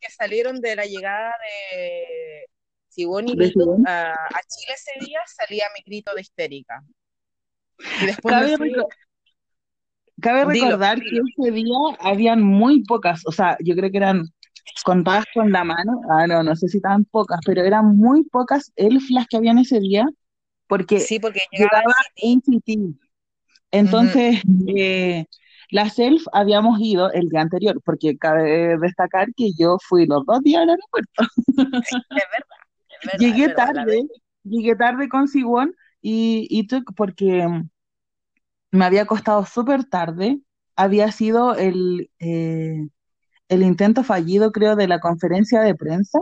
que salieron de la llegada de Simón y Lito a, Chile ese día salía mi grito de histérica. Y después cabe, recordar que ese día habían muy pocas, o sea, yo creo que eran contadas con la mano, ah, no, no sé si tan pocas, pero eran muy pocas elflas que habían ese día porque, sí, porque llegaba, en City. Entonces, eh, la self habíamos ido el día anterior, porque cabe destacar que yo fui los dos días al aeropuerto. es verdad. Llegué tarde, llegué tarde con Siwon y, y porque me había costado súper tarde. Había sido el, eh, el intento fallido, creo, de la conferencia de prensa.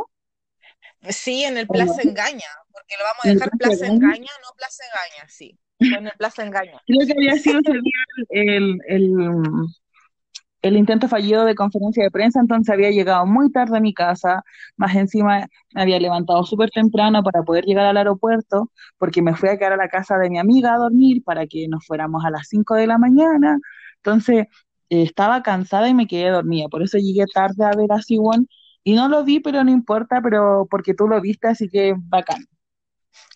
Sí, en el Plaza Engaña porque lo vamos a dejar Plaza Engaña, no Plaza Engaña, sí. en el Plaza Engaña. Creo que había sido el, el, el, intento fallido de conferencia de prensa, entonces había llegado muy tarde a mi casa, más encima me había levantado súper temprano para poder llegar al aeropuerto, porque me fui a quedar a la casa de mi amiga a dormir para que nos fuéramos a las 5 de la mañana. Entonces eh, estaba cansada y me quedé dormida, por eso llegué tarde a ver a Siwon. Y no lo vi, pero no importa, pero porque tú lo viste, así que bacán.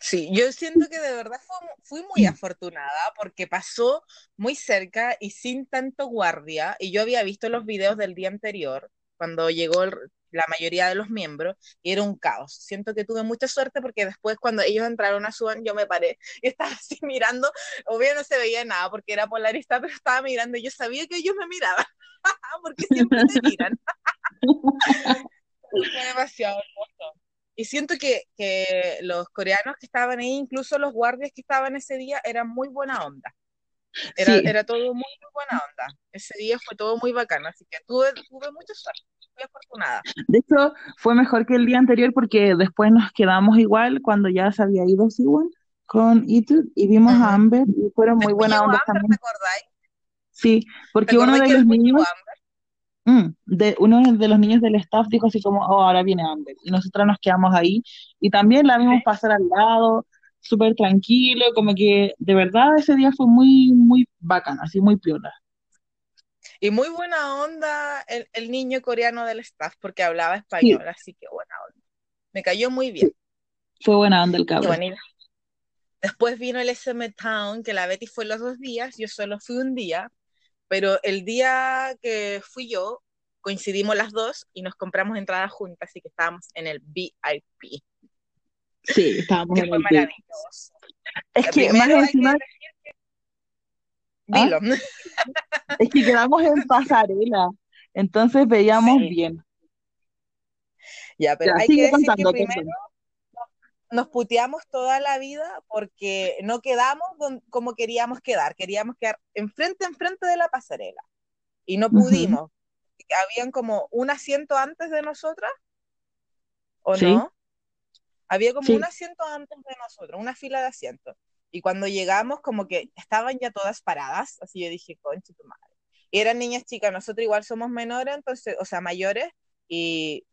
Sí, yo siento que de verdad fui muy afortunada porque pasó muy cerca y sin tanto guardia. Y yo había visto los videos del día anterior, cuando llegó la mayoría de los miembros, y era un caos. Siento que tuve mucha suerte porque después cuando ellos entraron a Suban, yo me paré y estaba así mirando. Obvio no se veía nada porque era polarista, pero estaba mirando y yo sabía que ellos me miraban, porque siempre me miran. fue demasiado hermoso. Y siento que, que, los coreanos que estaban ahí, incluso los guardias que estaban ese día, eran muy buena onda. Era, era todo muy, buena onda. Ese día fue todo muy bacano, así que tuve, tuve mucha suerte, fui afortunada. De hecho, fue mejor que el día anterior porque después nos quedamos igual cuando ya se había ido Siwon con Itu y vimos a Amber y fueron muy buena onda también. ¿Te acordáis? Sí, porque uno de los niños... Mm, de, uno de los niños del staff dijo así como, oh, ahora viene Amber. Y nosotros nos quedamos ahí. Y también la vimos pasar al lado, súper tranquilo, como que de verdad ese día fue muy, muy bacán, así muy piola. Y muy buena onda el, el, niño coreano del staff, porque hablaba español, así que buena onda. Me cayó muy bien. Fue buena onda el cabrón. Después vino el SM Town, que la Betty fue los dos días, yo solo fui un día, pero el día que fui yo, coincidimos las dos y nos compramos entradas juntas, así que estábamos en el VIP. Sí, estábamos en el VIP. maravilloso. Es que más encima... Dilo. ¿Ah? Es que quedamos en pasarela, entonces veíamos bien. Ya, pero hay que decir que primero nos puteamos toda la vida porque no quedamos como queríamos quedar, queríamos quedar enfrente, enfrente de la pasarela y no pudimos. Habían como un asiento antes de nosotras, ¿o no? Había como un asiento antes de nosotros, una fila de asientos. Y cuando llegamos, como que estaban ya todas paradas, así yo dije, concha tu madre. Y eran niñas chicas, nosotros igual somos menores, entonces, o sea, mayores, y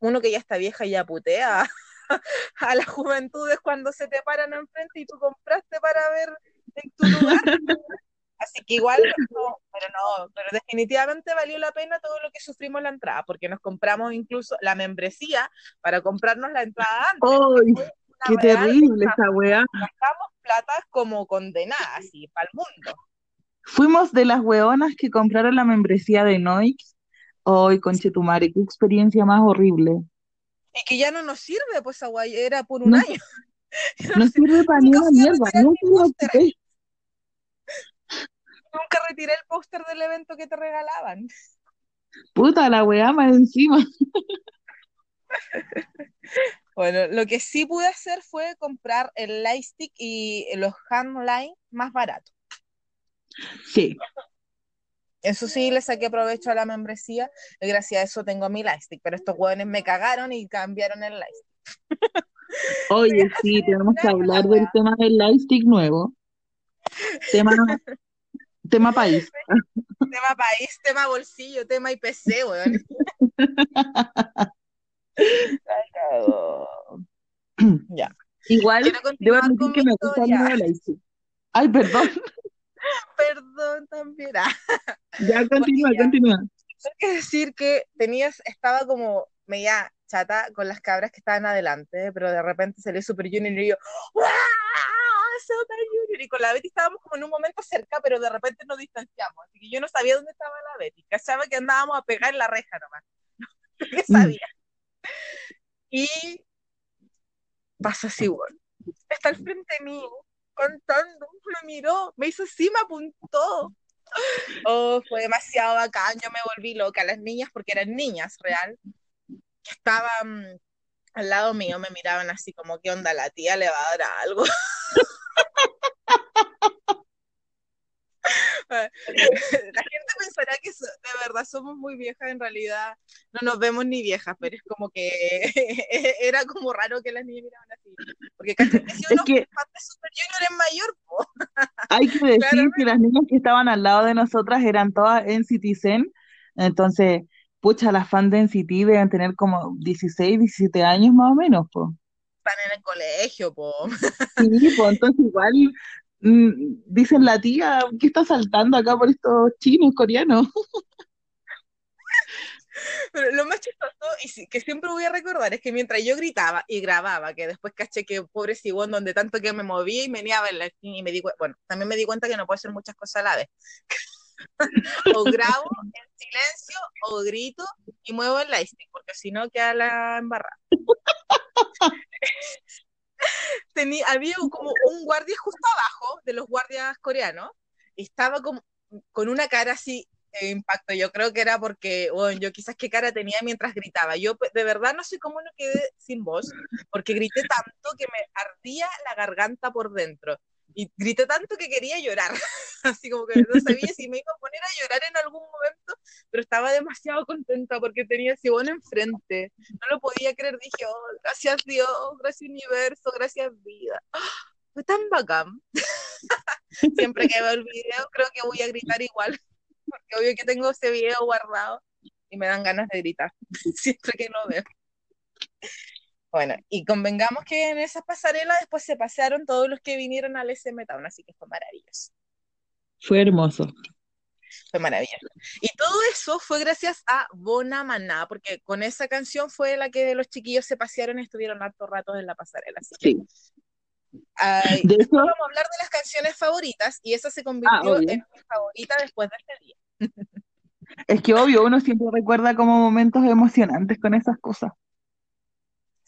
uno que ya está vieja ya putea a las juventudes cuando se te paran enfrente y tú compraste para ver en tu lugar. Así que igual, no, pero no, pero definitivamente valió la pena todo lo que sufrimos la entrada, porque nos compramos incluso la membresía para comprarnos la entrada antes. ¡Ay! ¡Qué terrible esa weá! Gastamos platas como condenadas, y para el mundo. Fuimos de las weonas que compraron la membresía de Noix. ¡Ay, conchetumare! ¡Qué experiencia más horrible! Y que ya no nos sirve, pues agua era por un año. No, sirve para ni una mierda, no Nunca retiré el póster del evento que te regalaban. Puta, la weá más encima. bueno, lo que sí pude hacer fue comprar el lightstick y los handline más baratos. Sí. Eso sí, le saqué provecho a la membresía y gracias a eso tengo mi lightstick, pero estos hueones me cagaron y cambiaron el lightstick. Oye, sí, tenemos que hablar del tema del lightstick nuevo. Tema Tema país. tema país, tema bolsillo, tema IPC, weón. ya. Igual, debo admitir que me gusta el Ay, perdón. Perdón también. Ya, continúa, continúa. Tengo que decir que tenías, estaba como media chata con las cabras que estaban adelante, pero de repente salió Super Junior y yo, ¡Wow! Super Junior. Y con la Betty estábamos como en un momento cerca, pero de repente nos distanciamos. Así que yo no sabía dónde estaba la Betty. Cachaba que andábamos a pegar en la reja nomás. ¿Qué mm. sabía? Y pasa así, bueno. Está al frente mío, cantando. Me miró, me hizo así, me apuntó. Oh, fue demasiado bacán. Yo me volví loca. Las niñas, porque eran niñas real, que estaban al lado mío, me miraban así como, ¿qué onda? La tía le va a dar algo. La gente pensará que de verdad somos muy viejas, en realidad no nos vemos ni viejas, pero es como que era como raro que las niñas miraban así. Porque casi que si uno es que... Super Junior es mayor, hay que decir que las niñas que estaban al lado de nosotras eran todas en Citizen, entonces, pucha, las fans de NCT deben tener como 16, 17 años más o menos, po. Están en el colegio, po. Sí, pues entonces igual dicen la tía, ¿qué está saltando acá por estos chinos coreanos? Pero lo más chistoso y que siempre voy a recordar es que mientras yo gritaba y grababa, que después caché que pobre Sibón, donde tanto que me movía y me meneaba en la y me di bueno, también me di cuenta que no puedo hacer muchas cosas a la vez. o grabo en silencio o grito y muevo el lightstick, porque si no queda la embarrada. tenía, había como un guardia justo abajo de los guardias coreanos, y estaba como, con una cara así de impacto. Yo creo que era porque, bueno, yo quizás qué cara tenía mientras gritaba. Yo de verdad no sé cómo no quedé sin voz, porque grité tanto que me ardía la garganta por dentro y grité tanto que quería llorar, así como que no sabía si me iba a poner a llorar en algún momento, pero estaba demasiado contenta porque tenía a Sibón enfrente, no lo podía creer, dije, oh, gracias Dios, gracias universo, gracias vida, fue tan bacán. Siempre que veo el video creo que voy a gritar igual, porque obvio que tengo ese video guardado y me dan ganas de gritar, siempre que lo veo. Bueno, y convengamos que en esa pasarela después se pasearon todos los que vinieron al SM Town, así que fue maravilloso. Fue hermoso. Fue maravilloso. Y todo eso fue gracias a Bona Maná, porque con esa canción fue la que los chiquillos se pasearon y estuvieron harto ratos en la pasarela. Así sí. después vamos a hablar de las canciones favoritas y esa se convirtió ah, en mi favorita después de este día. Es que obvio, uno siempre recuerda como momentos emocionantes con esas cosas.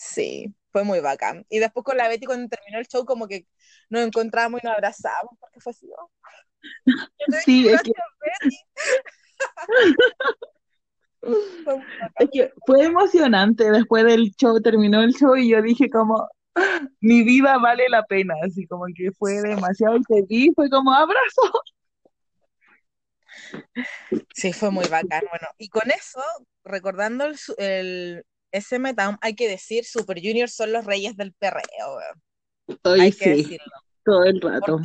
Sí, fue muy bacán. Y después con la Betty, cuando terminó el show, como que nos encontramos y nos abrazamos, porque fue así. Oh. Sí, es que... es que fue emocionante. Después del show, terminó el show y yo dije como, mi vida vale la pena, así como que fue demasiado y te vi, fue como abrazo. Sí, fue muy bacán. Bueno, y con eso, recordando el, ese Town, hay que decir, Super Junior son los reyes del perreo. hay que decirlo. Todo el rato.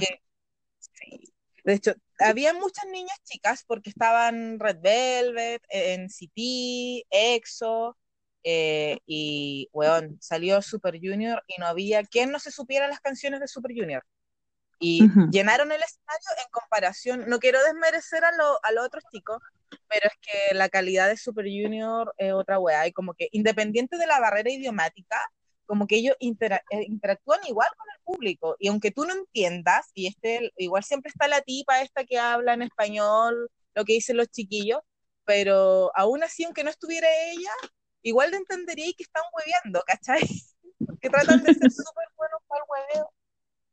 De hecho, había muchas niñas chicas porque estaban Red Velvet, NCT, EXO, eh, y, weón, salió Super Junior y no había quien no se supiera las canciones de Super Junior. Y llenaron el estadio en comparación, no quiero desmerecer a, a los otros chicos, pero es que la calidad de Super Junior es otra weá, y como que independiente de la barrera idiomática, como que ellos eh, interactúan igual con el público, y aunque tú no entiendas, y este, igual siempre está la tipa esta que habla en español, lo que dicen los chiquillos, pero aún así, aunque no estuviera ella, igual entendería que están hueveando, ¿cachai? que tratan de ser súper buenos para el hueveo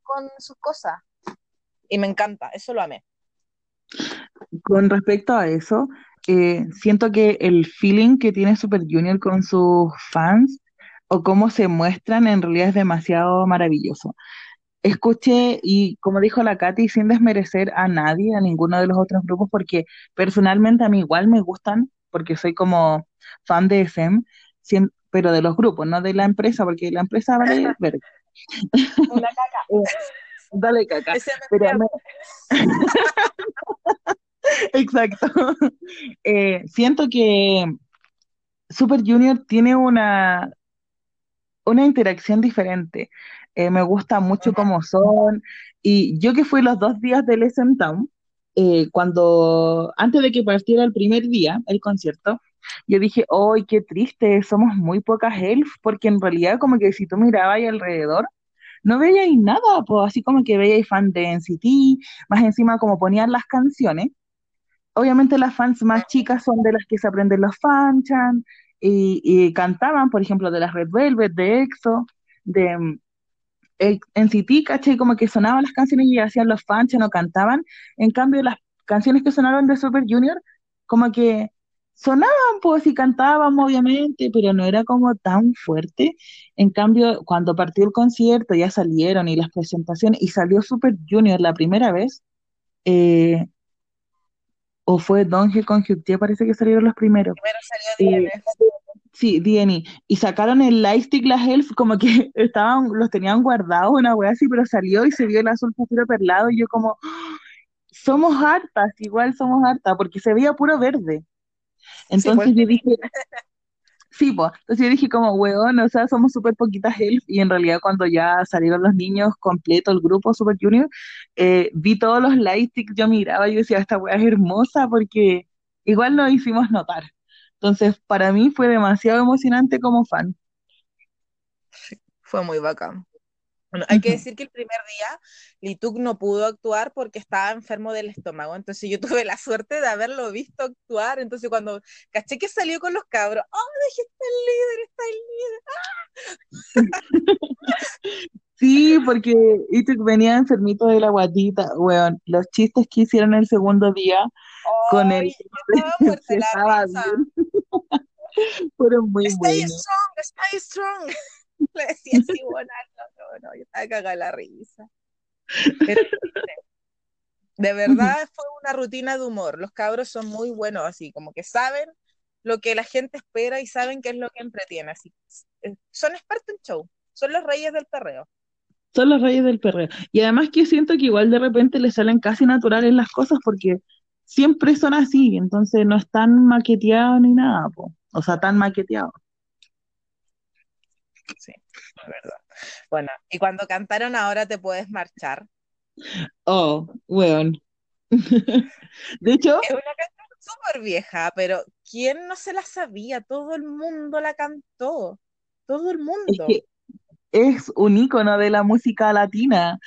con sus cosas. Y me encanta, eso lo amé. Con respecto a eso, eh, siento que el feeling que tiene Super Junior con sus fans o cómo se muestran en realidad es demasiado maravilloso. Escuché, y como dijo la Katy, sin desmerecer a nadie, a ninguno de los otros grupos, porque personalmente a mí igual me gustan, porque soy como fan de SM, pero de los grupos, no de la empresa, porque la empresa vale ver. Una caca. Dale caca. Pero Exacto. Eh, siento que Super Junior tiene una, una interacción diferente. Eh, me gusta mucho cómo son. Y yo que fui los dos días del SM Town, eh, cuando, antes de que partiera el primer día, el concierto, yo dije, ¡ay, qué triste! Somos muy pocas elf, porque en realidad como que si tú mirabas alrededor, no veíais nada, pues así como que veíais fan de NCT, más encima como ponían las canciones. Obviamente las fans más chicas son de las que se aprenden los fanchan y, y cantaban, por ejemplo, de las Red Velvet, de EXO, de mm, NCT, ¿cachai? Como que sonaban las canciones y hacían los fanchan o cantaban. En cambio, las canciones que sonaron de Super Junior, como que sonaban, pues, y cantábamos, obviamente, pero no era como tan fuerte. En cambio, cuando partió el concierto, ya salieron y las presentaciones, y salió Super Junior la primera vez, eh, o fue Donge con Hyukje, parece que salieron los primeros. Primero salió Eh, sí, DNI. Y sacaron el Lightstick, las Elf, como que estaban, los tenían guardados, una wea así, pero salió y se vio el azul puro perlado, y yo como, ¡Ah! somos hartas, igual somos hartas, porque se veía puro verde. Entonces pues. yo dije, sí, pues, entonces yo dije como, weón, o sea, somos súper poquitas elf, y en realidad cuando ya salieron los niños completo, el grupo Super Junior, eh, vi todos los lightsticks, yo miraba y yo decía, esta weá es hermosa, porque igual nos hicimos notar. Entonces, para mí fue demasiado emocionante como fan. Fue muy bacán. Bueno, hay que decir que el primer día Lituk no pudo actuar porque estaba enfermo del estómago, entonces yo tuve la suerte de haberlo visto actuar, entonces cuando caché que salió con los cabros, ¡oh, está el líder, está el líder! Sí, porque Ituk venía enfermito de la guatita, weón. Los chistes que hicieron el segundo día con ¡Ay, él yo estaba la fueron muy ¡Stay buenos. strong, stay strong! Le decía así, bueno, no, yo estaba cagada la risa. Pero. De verdad fue una rutina de humor. Los cabros son muy buenos, así como que saben lo que la gente espera y saben qué es lo que entretiene. Así eh, son expertos en show, son los reyes del perreo. Son los reyes del perreo. Y además que siento que igual de repente les salen casi naturales las cosas porque siempre son así, entonces no están maqueteados ni nada, po. O sea, tan maqueteados. Sí, es verdad. Bueno, y cuando cantaron Ahora te puedes marchar, Oh, weón. De hecho, es una canción súper vieja, pero ¿quién no se la sabía? Todo el mundo la cantó, todo el es mundo. que es un ícono de la música latina.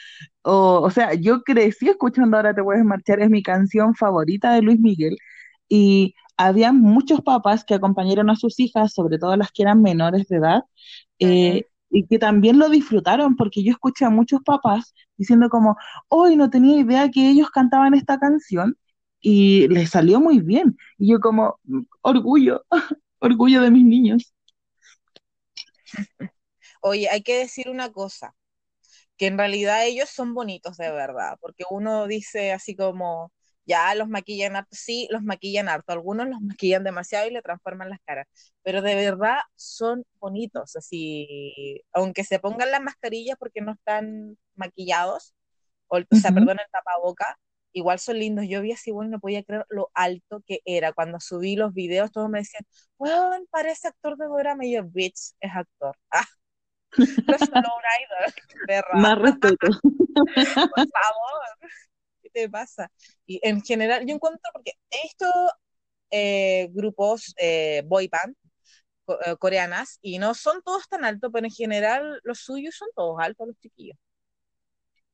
O, o sea, yo crecí escuchando Ahora te puedes marchar, es mi canción favorita de Luis Miguel. Y había muchos papás que acompañaron a sus hijas, sobre todo las que eran menores de edad, eh, y que también lo disfrutaron, porque yo escuché a muchos papás diciendo como, hoy no tenía idea que ellos cantaban esta canción, y les salió muy bien. Y yo como, "Mm, orgullo, orgullo de mis niños. Oye, hay que decir una cosa, que en realidad ellos son bonitos de verdad, porque uno dice así como, ya los maquillan harto, sí, los maquillan harto, algunos los maquillan demasiado y le transforman las caras, pero de verdad son bonitos, así, aunque se pongan las mascarillas porque no están maquillados, o, o sea, perdón, el tapaboca, igual son lindos. Yo vi así, bueno, no podía creer lo alto que era. Cuando subí los videos, todos me decían, weón, parece actor de drama, y yo, bitch, es actor. Ah, no es idol, perra. Más respeto. Por favor, ¿qué te pasa? Y en general, yo encuentro, porque he visto eh, grupos eh, boy band eh, coreanas y no son todos tan altos, pero en general los suyos son todos altos, los chiquillos.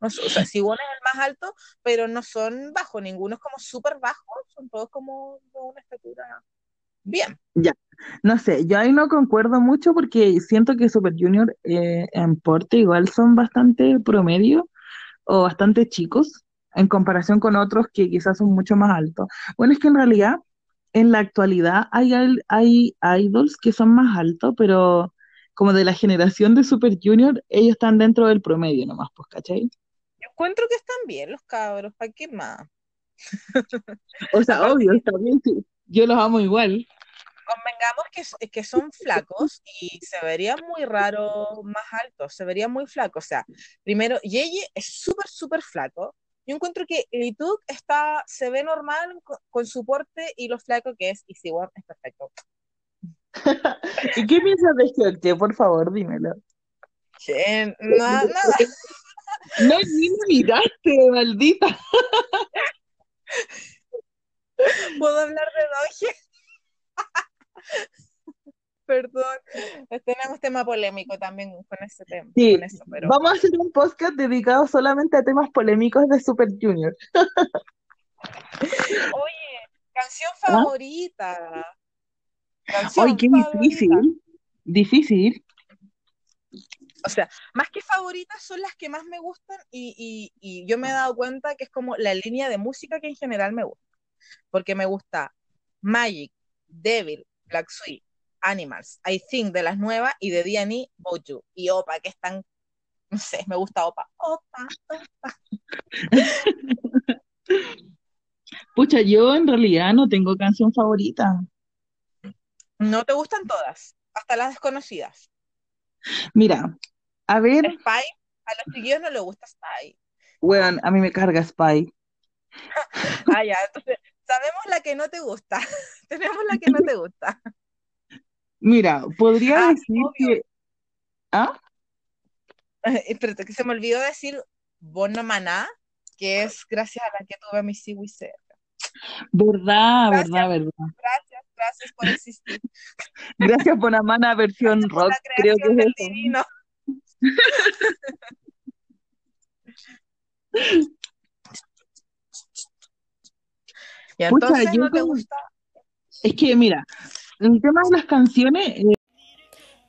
No, o sea, si uno es el más alto, pero no son bajos, ninguno es como súper bajo, son todos como de una estatura bien. Ya, no sé, yo ahí no concuerdo mucho porque siento que Super Junior eh, en porte igual son bastante promedio o bastante chicos en comparación con otros que quizás son mucho más altos. Bueno, es que en realidad en la actualidad hay, hay idols que son más altos, pero como de la generación de Super Junior, ellos están dentro del promedio nomás, pues, ¿cachai? Yo encuentro que están bien los cabros, ¿para qué más? O sea, obvio, está bien, yo los amo igual. convengamos que, que son flacos y se vería muy raro más altos, se vería muy flaco. O sea, primero, Yeye es súper, súper flaco Yo encuentro que Lituk está, se ve normal con, su porte y lo flaco que es, y si One es perfecto. ¿Y qué piensas de Hyokje? Por favor, dímelo. nada, nada. No, ni me miraste, maldita. ¿Puedo hablar de Doge? Perdón, tenemos tema polémico también con ese tema. Sí, vamos a hacer un podcast dedicado solamente a temas polémicos de Super Junior. Oye, canción ¿Ah? favorita. Ay, qué difícil. Difícil. O sea, más que favoritas son las que más me gustan y, y yo me he dado cuenta que es como la línea de música que en general me gusta. Porque me gusta Magic, Devil, Black Sweet, Animals, I Think de las nuevas y de D&E, Moju y Opa, que están, no sé, me gusta Opa. Opa, Opa. Pucha, yo en realidad no tengo canción favorita. ¿No te gustan todas? Hasta las desconocidas. Mira, a ver. Spy, a los chiquillos no les gusta Spy. Bueno, a mí me carga Spy. ah, ya, entonces, sabemos la que no te gusta. Tenemos la que no te gusta. Mira, podría ah, decir que. ¿Ah? Espérate, que se me olvidó decir Bono Maná, que es gracias a la que tuve a mi Siwi cerca. Verdad, verdad, verdad. Gracias, gracias por existir. Gracias, Bonamana, versión rock. Creo que es divino. y entonces no te gusta. Es que, mira, el tema de las canciones. Eh,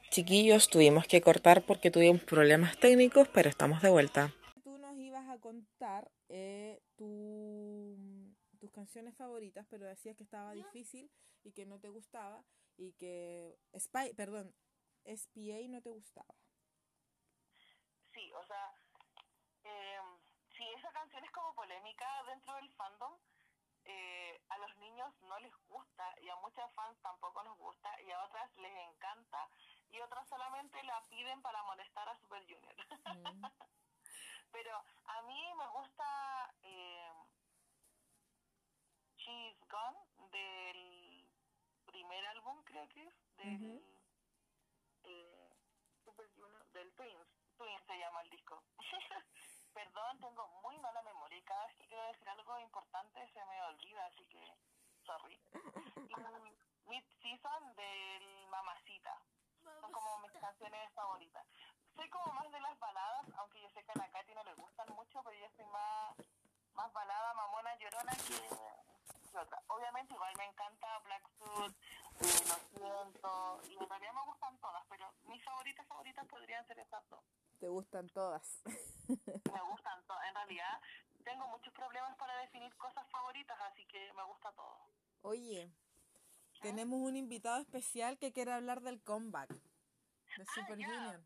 Chiquillos, tuvimos que cortar porque tuvimos problemas técnicos, pero estamos de vuelta. Tú nos ibas a contar eh, tus canciones favoritas, pero decías que estaba difícil y que no te gustaba y que Spy, perdón, SPA no te gustaba. Sí, o sea, eh, si esa canción es como polémica dentro del fandom, eh, a los niños no les gusta y a muchas fans tampoco nos gusta y a otras les encanta y otras solamente la piden para molestar a Super Junior. Mm. Pero a mí me gusta eh, She's Gone del primer álbum, creo que es, del eh, Super Junior, del Twins. Twins se llama el disco. Perdón, tengo muy mala memoria y cada vez que quiero decir algo importante se me olvida, así que, sorry. Mid Season del Mamacita. Son como mis canciones favoritas. Soy como más de las baladas, aunque yo sé que a la Katy no le gustan mucho, pero yo soy más, más balada, mamona, llorona que, otra. Obviamente igual me encanta Black Suit, eh, Lo siento, y en realidad me gustan todas, pero mis favoritas favoritas podrían ser esas dos. Te gustan todas. me gustan todas. En realidad tengo muchos problemas para definir cosas favoritas, así que me gusta todo. Oye, tenemos un invitado especial que quiere hablar del comeback de ah, Super Junior.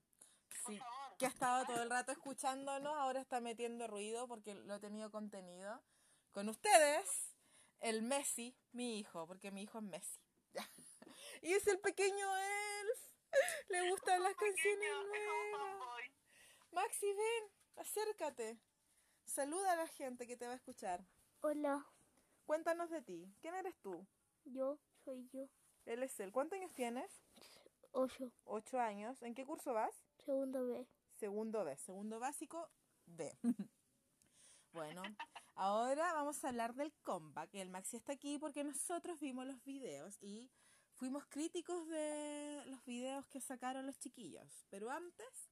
Sí, que ha estado todo el rato escuchándonos, ahora está metiendo ruido porque lo he tenido contenido. Con ustedes, el Messi, mi hijo, porque mi hijo es Messi. y es el pequeño elf. Le gustan las canciones. Maxi, ven, acércate. Saluda a la gente que te va a escuchar. Hola. Cuéntanos de ti. ¿Quién eres tú? Yo, soy yo. Él es él. ¿Cuántos años tienes? Ocho. Ocho años. ¿En qué curso vas? Segundo B. Segundo B. Segundo básico B. bueno, ahora vamos a hablar del comeback. El Maxi está aquí porque nosotros vimos los videos y fuimos críticos de los videos que sacaron los chiquillos. Pero antes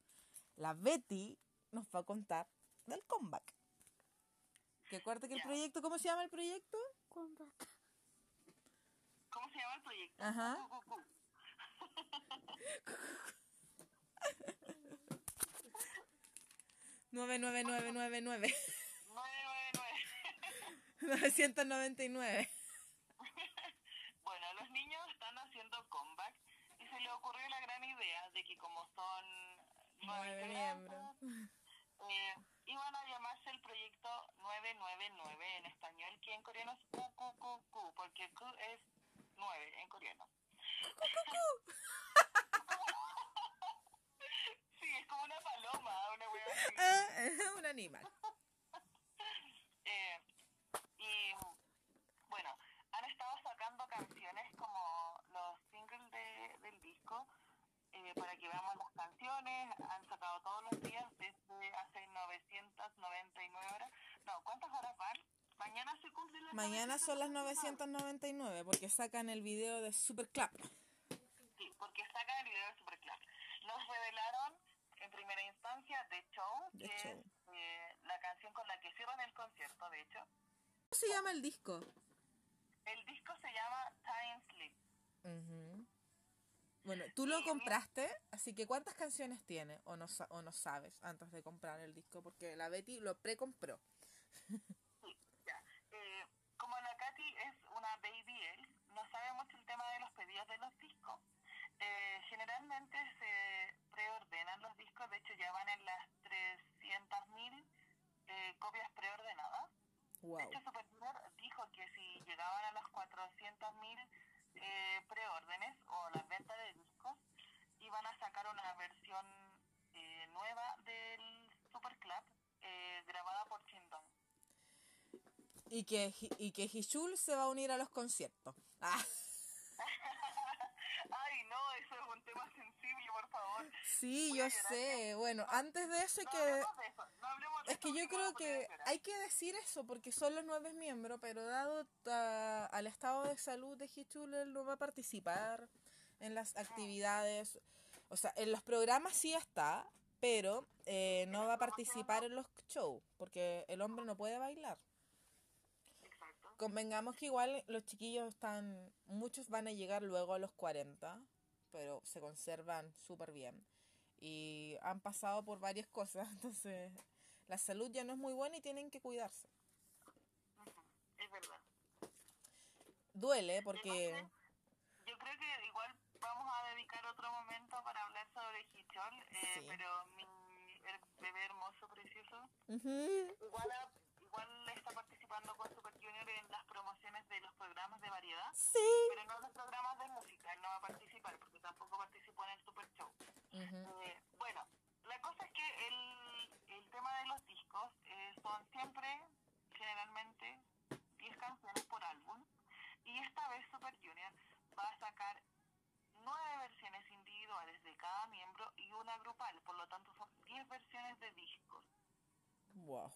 la Betty nos va a contar del comeback. Que acuérdate que el proyecto, ¿cómo se llama el proyecto? Comeback. ¿Cómo se llama el proyecto? Ajá. nueve nueve nueve nueve nueve bueno los niños están haciendo comeback y se le ocurrió la gran idea de que como son nueve miembros. Eh, iban a llamarse el proyecto 999 en español, que en coreano es QQQQ, porque Q es 9 en coreano. sí, es como una paloma, una así. Ah, un animal. Mañana son las 999 porque sacan el video de Super Club. Sí, porque sacan el video de Super Club. Nos revelaron en primera instancia The Show, The que Show. es eh, la canción con la que cierran el concierto, de hecho. ¿Cómo se llama el disco? El disco se llama Time Sleep. Ujú. Bueno, tú lo compraste, así que ¿cuántas canciones tiene? O no, sa- o no sabes antes de comprar el disco, porque la Betty lo precompró. Sí, ya. Eh, como la Katy es una baby elf, no sabe mucho el tema de los pedidos de los discos. Generalmente se preordenan los discos, de hecho ya van en las 300.000 eh, copias preordenadas. De Wow. hecho, Super Junior dijo que si llegaban a las 400.000 eh, preórdenes o las ventas de discos, iban a sacar una versión eh, nueva del Super Club eh, grabada por Chindong. Y que, y que Hichul se va a unir a los conciertos. Ah, Ay, no, eso es un tema sensible, por favor. sí, Voy yo a sé. Bueno, antes de eso hay No que... hablemos de eso, no hablemos de Es que yo creo a que a hay que decir eso porque son los nueve miembros, pero dado ah, al estado de salud de Hichul, él no va a participar en las actividades. O sea, en los programas sí está, pero eh, no va a participar en los shows porque el hombre no puede bailar. Convengamos que igual los chiquillos están, muchos van a llegar luego a los 40, pero se conservan súper bien. Y han pasado por varias cosas, entonces la salud ya no es muy buena y tienen que cuidarse. Es verdad. Duele porque... Entonces, yo creo que igual vamos a dedicar otro momento para hablar sobre Hichol, eh, Sí. pero mi bebé hermoso, precioso, Ujú. igual, ha- igual está participando con Super Junior en las promociones de los programas de variedad, Sí. pero no los programas de música, él no va a participar en el Super Show. Ujú. Eh, bueno, la cosa es que el, el tema de los discos eh, son siempre, generalmente, 10 canciones por álbum. Y esta vez Super Junior va a sacar nueve versiones individuales de cada miembro y una grupal. Por lo tanto, son 10 versiones de discos. Wow.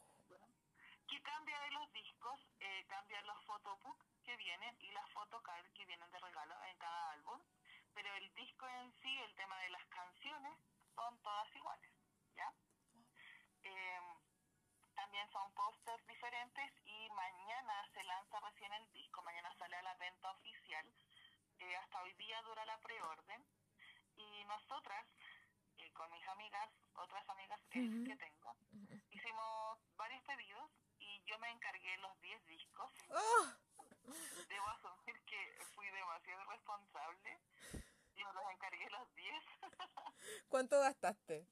¿Qué cambia de los discos? Eh, cambian los photobooks que vienen y las photocard que vienen de regalo en cada álbum. Pero el disco en sí, el tema de las canciones, son todas iguales, ¿ya? Eh, también son pósters diferentes y mañana se lanza recién el disco, mañana sale a la venta oficial. Eh, hasta hoy día dura la preorden. Y nosotras, eh, con mis amigas, otras amigas que tengo, hicimos varios pedidos y yo me encargué los 10 discos. ¡Oh! Debo asumir que fui demasiado responsable y me los encargué los 10. ¿Cuánto gastaste?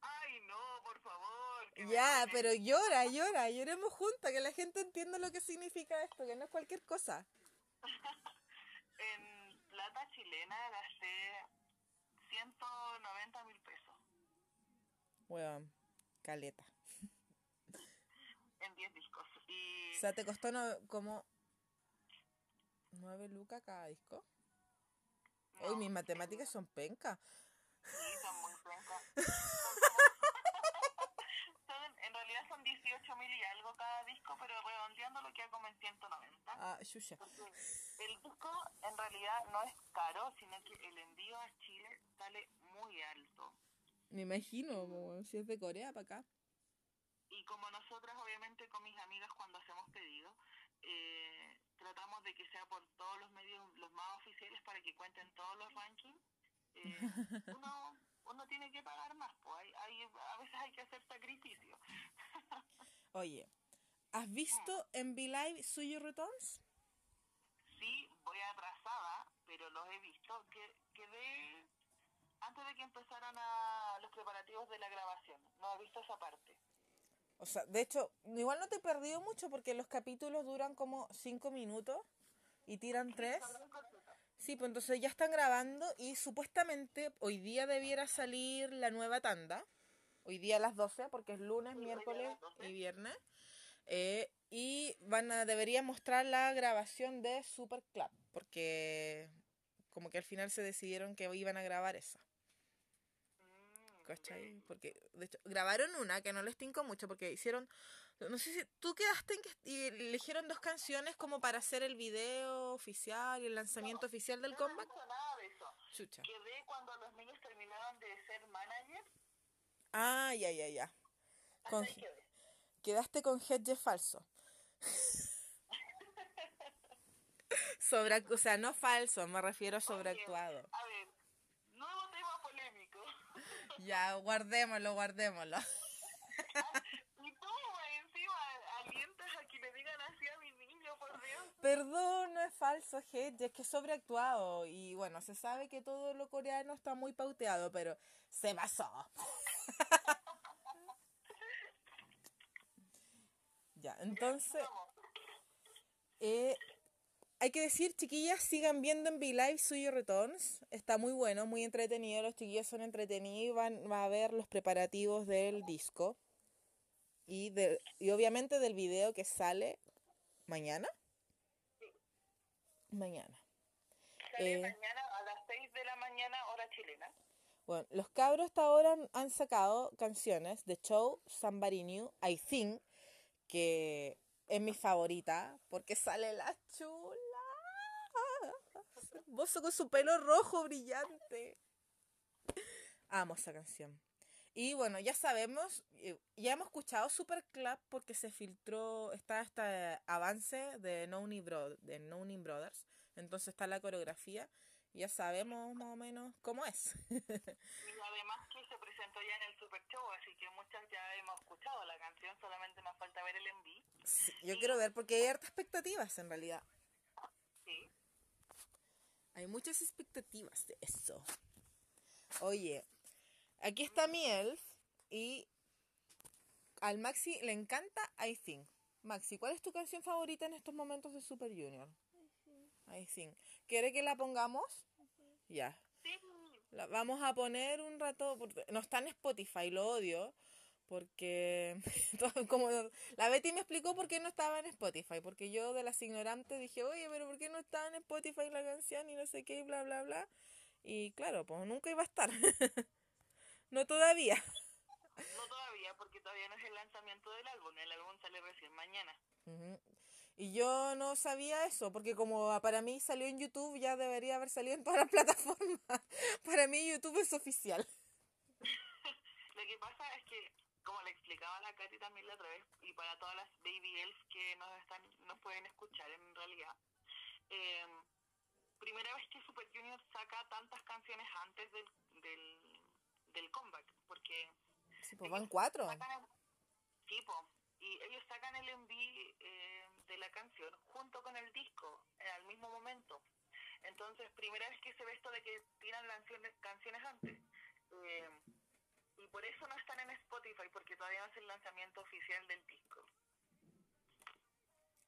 Ay, no, por favor. que Ya, pero llora, llora, lloremos juntas, que la gente entienda lo que significa esto, que no es cualquier cosa. En plata chilena gasté 190 mil pesos Weón, caleta. en 10 discos. Y O sea, te costó no- como nueve lucas cada disco. No, Uy, mis matemáticas son penca. Sí, son muy pencas. En realidad son 18 mil y algo cada disco, pero redondeando lo queda como en 190. Ah. Porque el disco en realidad no es caro, sino que el envío a Chile sale muy alto. Me imagino, como si es de Corea para acá. Y como nosotras, obviamente, con mis amigas cuando hacemos pedidos, eh, tratamos de que sea por todos los medios, los más oficiales, para que cuenten todos los rankings. eh, uno, uno tiene que pagar más, pues hay, hay, a veces hay que hacer sacrificios. Oye, ¿has visto en V-Live Suyo Returns? Sí, voy atrasada, pero los he visto. Que quedé antes de que empezaran a los preparativos de la grabación. No he visto esa parte. O sea, de hecho, igual no te he perdido mucho porque los capítulos duran como cinco minutos y tiran tres. Sí, pues entonces ya están grabando y supuestamente hoy día debiera salir la nueva tanda. Hoy día a las 12 porque es lunes, miércoles las 12. y viernes. Eh, y van a debería mostrar la grabación de Super Club porque como que al final se decidieron que iban a grabar esa. ¿Cachai? Porque, de hecho, grabaron una que no les tincó mucho porque hicieron No sé si tú quedaste en que y eligieron dos canciones como para hacer el video oficial y el lanzamiento oficial del Yo comeback. No nada de eso. Chucha. Quedé cuando los niños terminaron de ser manager. Ah, ya, ya, ya. Con-. Quedaste con Hedge falso. Sobre, o sea, no falso, me refiero a sobreactuado. A ver. Ya, guardémoslo, guardémoslo. Y tú encima alientas a que le digan así a mi niño, por Dios. Perdón, no es falso, Hedge, es que es sobreactuado. Y bueno, se sabe que todo lo coreano está muy pauteado, pero se pasó. ya, entonces, eh, hay que decir, chiquillas, sigan viendo en V-Live Suyo Returns. Está muy bueno, muy entretenido. Los chiquillos son entretenidos. Van, va a ver los preparativos del disco. Y, de, y obviamente del video que sale mañana. Mañana. Sale Eh. mañana a las 6 de la mañana, hora chilena. Bueno, los cabros hasta ahora han- han sacado canciones de Show, Somebody New, I Think, que es mi favorita, porque sale la chula. Hermoso con su pelo rojo brillante. Amo esa canción. Y bueno, ya sabemos, eh, ya hemos escuchado Super Club porque se filtró, está este avance de No Name Bro- de Brothers. Entonces está la coreografía. Ya sabemos más o menos cómo es. Y además que se presentó ya en el Super Show, así que muchas ya hemos escuchado la canción, solamente nos falta ver el enví. Sí, yo quiero ver porque hay hartas expectativas en realidad. Hay muchas expectativas de eso. Oye, aquí está mi elf y al Maxi le encanta I Think. Maxi, ¿cuál es tu canción favorita en estos momentos de Super Junior? I Think. ¿Quiere que la pongamos? Ya. La vamos a poner un rato, porque no está en Spotify, lo odio, porque como la Betty me explicó por qué no estaba en Spotify, porque yo de las ignorantes dije, oye, pero ¿por qué no está en Spotify la canción y no sé qué y bla, bla, bla? Y claro, pues nunca iba a estar. no todavía. No todavía, porque todavía no es el lanzamiento del álbum. El álbum sale recién mañana. Ujú. Y yo no sabía eso, porque como para mí salió en YouTube, ya debería haber salido en todas las plataformas. para mí YouTube es oficial. Lo que pasa es que, explicaba la Katy también la otra vez, y para todas las baby elves que nos están nos pueden escuchar en realidad, eh, primera vez que Super Junior saca tantas canciones antes del, del, del comeback, porque Sí, pues van cuatro. sacan el, sí, po, y ellos sacan el MV eh, de la canción junto con el disco eh, al mismo momento. Entonces, primera vez que se ve esto de que tiran canciones, canciones antes. Eh, por eso no están en Spotify, porque todavía no es el lanzamiento oficial del disco.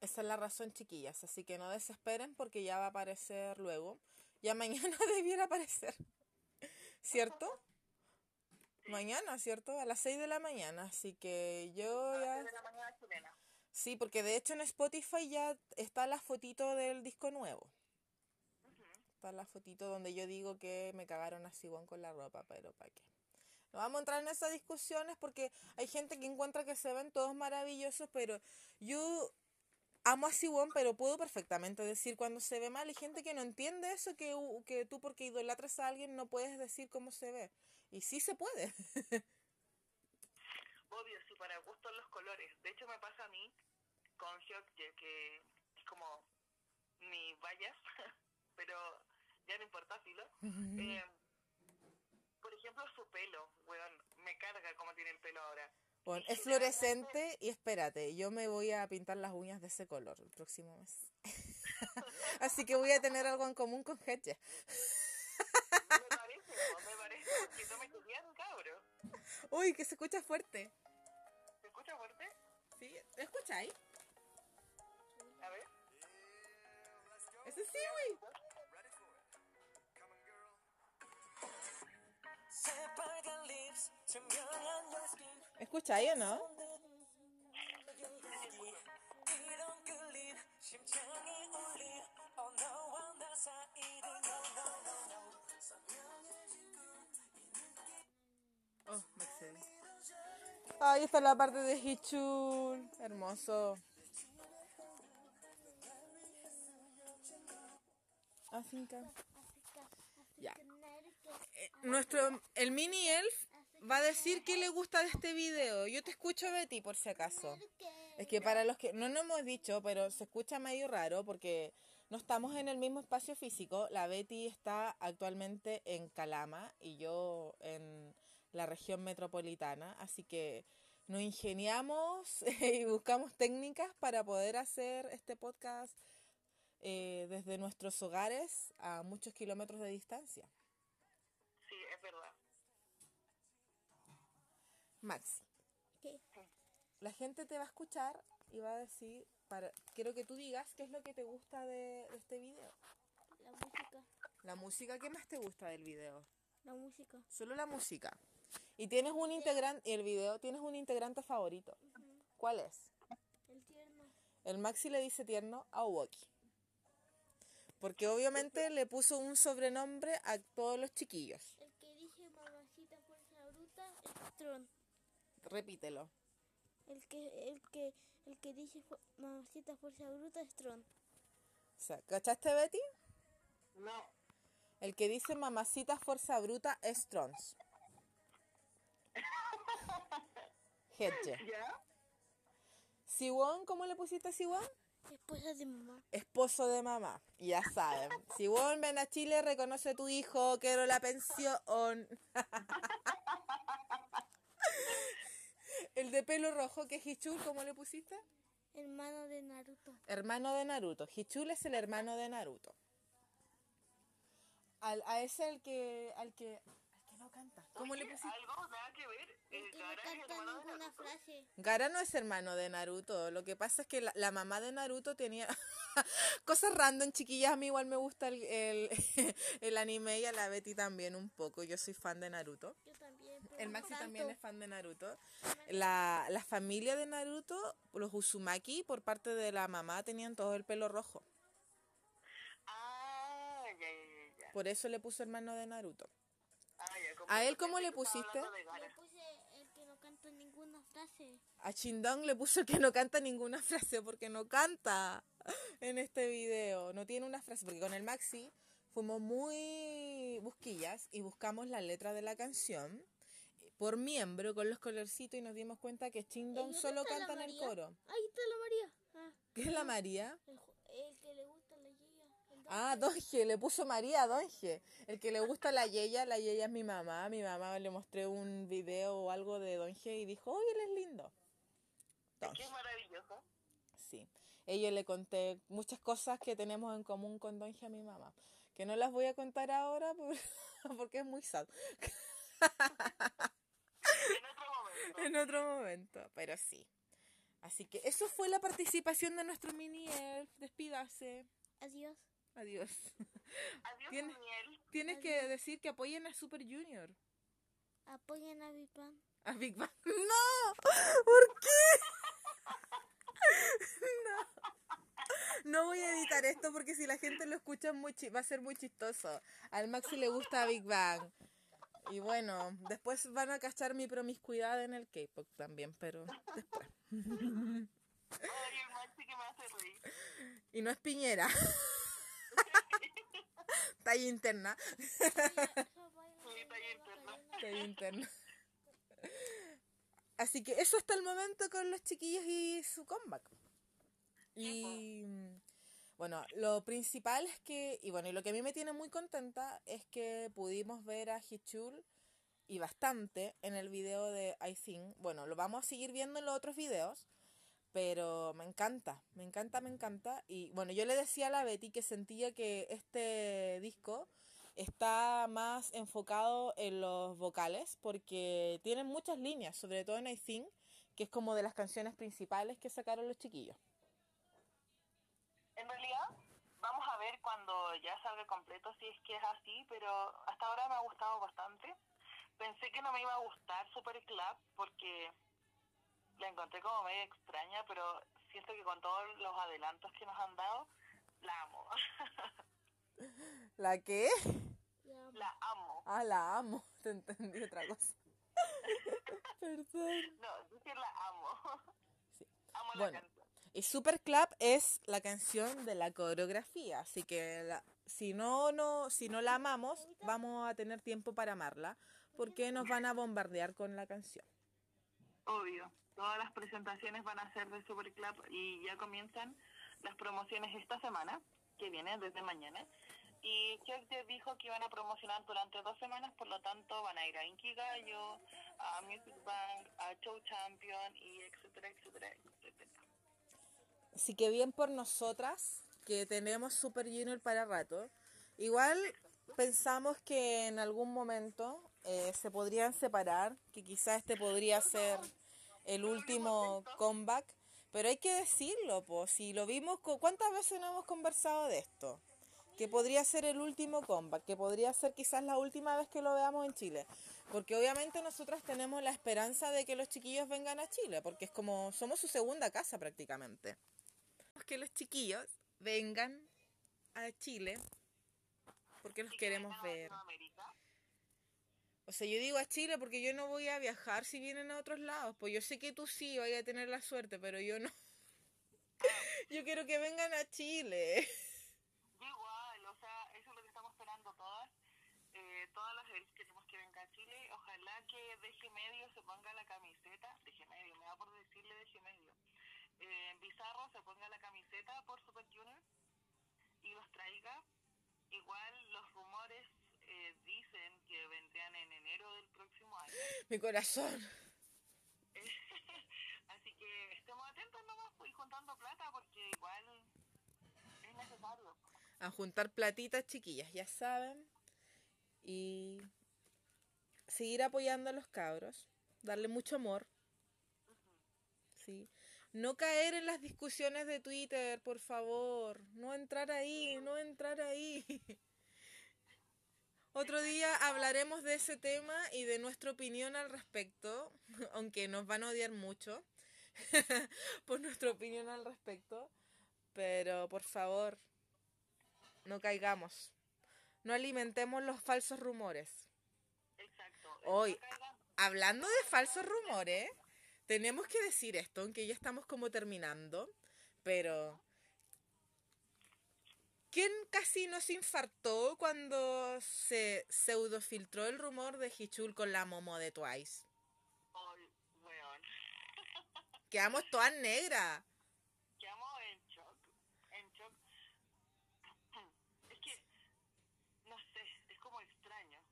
Esa es la razón, chiquillas. Así que no desesperen porque ya va a aparecer luego. Ya mañana debiera aparecer. ¿Cierto? Mañana, ¿cierto? A las 6 de la mañana. Así que yo A las ya... de la mañana chilena. Sí, porque de hecho en Spotify ya está la fotito del disco nuevo. Está la fotito donde yo digo que me cagaron a Siwon con la ropa, pero ¿para qué? No vamos a entrar en esas discusiones porque hay gente que encuentra que se ven todos maravillosos, pero yo amo a Siwon, pero puedo perfectamente decir cuando se ve mal. Hay gente que no entiende eso, que, que tú porque idolatras a alguien no puedes decir cómo se ve. Y sí se puede. Obvio, sí, para gustos los colores. De hecho, me pasa a mí con Hyokje, que es como mi vallas, pero ya no importa, filo. Eh, ejemplo, su pelo, weón, me carga como tiene el pelo ahora. Bueno, es fluorescente y espérate, yo me voy a pintar las uñas de ese color el próximo mes. Así que voy a tener algo en común con Hedge. Me parece, me parece, porque no me querían, cabro. Uy, que se escucha fuerte. ¿Se escucha fuerte? ¿Sí? ¿Te escucháis? A ver. Ese sí, güey. Escucha ahí no? Oh, Ahí está la parte de Hichul. Hermoso. Ah, nuestro, el mini elf va a decir qué le gusta de este video. Yo te escucho, Betty, por si acaso. Es que para los que no nos hemos dicho, pero se escucha medio raro porque no estamos en el mismo espacio físico. La Betty está actualmente en Calama y yo en la región metropolitana, así que nos ingeniamos y buscamos técnicas para poder hacer este podcast eh, desde nuestros hogares a muchos kilómetros de distancia. Maxi, ¿Qué? la gente te va a escuchar y va a decir, para, quiero que tú digas qué es lo que te gusta de, de este video. La música. La música, ¿qué más te gusta del video? La música. Solo la música. Y tienes un integrante, el video, tienes un integrante favorito. ¿Cuál es? El tierno. El Maxi le dice tierno a Woki. Porque obviamente le puso un sobrenombre a todos los chiquillos. El que dije mamacita fuerza bruta es Tron. Repítelo. El que, el que, el que dice fu- mamacita fuerza bruta es Tron. O sea, ¿cachaste Betty? No. El que dice mamacita fuerza bruta es Trons. Hedge. ¿Ya? Siwon, ¿cómo le pusiste a Siwon? Esposa de mamá. Esposo de mamá. Ya saben. Siwon, ven a Chile, reconoce a tu hijo, quiero la pensión. El de pelo rojo, que es Hichul, ¿cómo le pusiste? Hermano de Naruto. Hermano de Naruto. Hichul es el hermano de Naruto. Al, a ese al que, al que, al que no canta. ¿Cómo le pusiste? Algo, nada que ver. No Gara ninguna frase. No es hermano de Naruto. Lo que pasa es que la, la mamá de Naruto tenía cosas random, chiquillas. A mí igual me gusta el, el, el anime y a la Betty también un poco. Yo soy fan de Naruto. Yo también. pero El Maxi tanto. también es fan de Naruto. La, la familia de Naruto, los Uzumaki, por parte de la mamá, tenían todo el pelo rojo. Ah, ya, ya, ya, ya. Por eso le puso hermano de Naruto. Ah, ¿A él cómo le pusiste? Le puse el que no canta ninguna frase. A Chindong le puso que no canta ninguna frase porque no canta en este video. No tiene una frase porque con el Maxi fuimos muy busquillas y buscamos la letra de la canción por miembro con los colorcitos y nos dimos cuenta que ¿Y Chindong solo canta en el coro. Ahí está la María. Ah, ¿Qué es la María? el que le gusta la Yeya. el Ah. Donje, le puso María a Donje. El que le gusta la Yeya, la Yeya es mi mamá. Mi mamá le mostré un video o algo de Donje y dijo, oye, él es lindo. Qué Donje. maravilloso. Sí. Ella le conté muchas cosas que tenemos en común con Donje a mi mamá. Que no las voy a contar ahora por- porque es muy sad. En otro momento. En otro momento, pero sí. Así que eso fue la participación de nuestro mini elf. Despídase. Adiós. Adiós. Adiós, Tiene- Daniel. Tienes que decir que apoyen a Super Junior. Apoyen a Big Bang. A Big Bang. ¡No! ¿Por qué? No. No voy a editar esto porque si la gente lo escucha es muy va a ser muy chistoso. Al Maxi le gusta Big Bang. Y bueno, después van a cachar mi promiscuidad en el K-pop también, pero después. Ay, el Maxi que me hace reír. Y no es piñera. Talla interna. Sí, talla interna. Talla interna. Así que eso hasta el momento con los chiquillos y su comeback. Y bueno, lo principal es que, y bueno, y lo que a mí me tiene muy contenta es que pudimos ver a Hichul y bastante en el video de I Think. Bueno, lo vamos a seguir viendo en los otros videos, pero me encanta, me encanta, me encanta. Y bueno, yo le decía a la Betty que sentía que este disco está más enfocado en los vocales porque tienen muchas líneas, sobre todo en I Think, que es como de las canciones principales que sacaron los chiquillos. En realidad, vamos a ver cuando ya salga completo si es que es así, pero hasta ahora me ha gustado bastante. Pensé que no me iba a gustar Super Club porque la encontré como medio extraña, pero siento que con todos los adelantos que nos han dado, la amo. ¿La qué? La amo. Ah, la amo. Te entendí otra cosa. Perdón. No, dije la amo. Sí. Amo Bueno. la canción. Y Super Clap es la canción de la coreografía, así que la- si no, no, si no la amamos, vamos a tener tiempo para amarla, porque nos van a bombardear con la canción. Obvio. Todas las presentaciones van a ser de Super Club y ya comienzan las promociones esta semana, que viene desde mañana. Y Chuck dijo que iban a promocionar durante dos semanas, por lo tanto van a ir a Inkigayo, a Music Bank, a Show Champion y etcétera, etcétera, etcétera. Así que bien por nosotras, que tenemos Super Junior para rato. Igual pensamos que en algún momento eh, se podrían separar, que quizás este podría ser el último comeback, pero hay que decirlo, pues, si lo vimos, ¿cuántas veces no hemos conversado de esto? Que podría ser el último comeback, que podría ser quizás la última vez que lo veamos en Chile. Porque obviamente nosotras tenemos la esperanza de que los chiquillos vengan a Chile, porque es como, somos su segunda casa prácticamente que los chiquillos vengan a Chile porque los queremos ver. O sea, yo digo a Chile porque yo no voy a viajar si vienen a otros lados. Pues yo sé que tú sí vayas a tener la suerte, pero yo no. Yo quiero que vengan a Chile. Igual, o sea, eso es lo que estamos esperando todas. Eh, todas las veces queremos que venga a Chile. Ojalá que Deje Medio se ponga la camiseta. Deje Medio, me da por decirle Deje Medio. Eh, Bizarro se ponga la camiseta por Super Junior y los traiga. Igual los rumores eh, dicen que vendrían en enero del próximo año. Mi corazón. Así que estemos atentos nomás pues, y juntando plata porque igual es necesario. A juntar platitas, chiquillas, ya saben. Y seguir apoyando a los cabros. Darle mucho amor. Sí. No caer en las discusiones de Twitter, por favor. No entrar ahí, no entrar ahí. Otro día hablaremos de ese tema y de nuestra opinión al respecto, aunque nos van a odiar mucho por nuestra opinión al respecto. Pero por favor, no caigamos. No alimentemos los falsos rumores. Exacto. Hoy, hablando de falsos rumores, tenemos que decir esto, aunque ya estamos como terminando, pero ¿quién casi nos infartó cuando se pseudofiltró el rumor de Hichul con la Momo de Twice? Ay, weón. Quedamos todas negras. Quedamos en shock. En shock. Es que, no sé, es como extraño.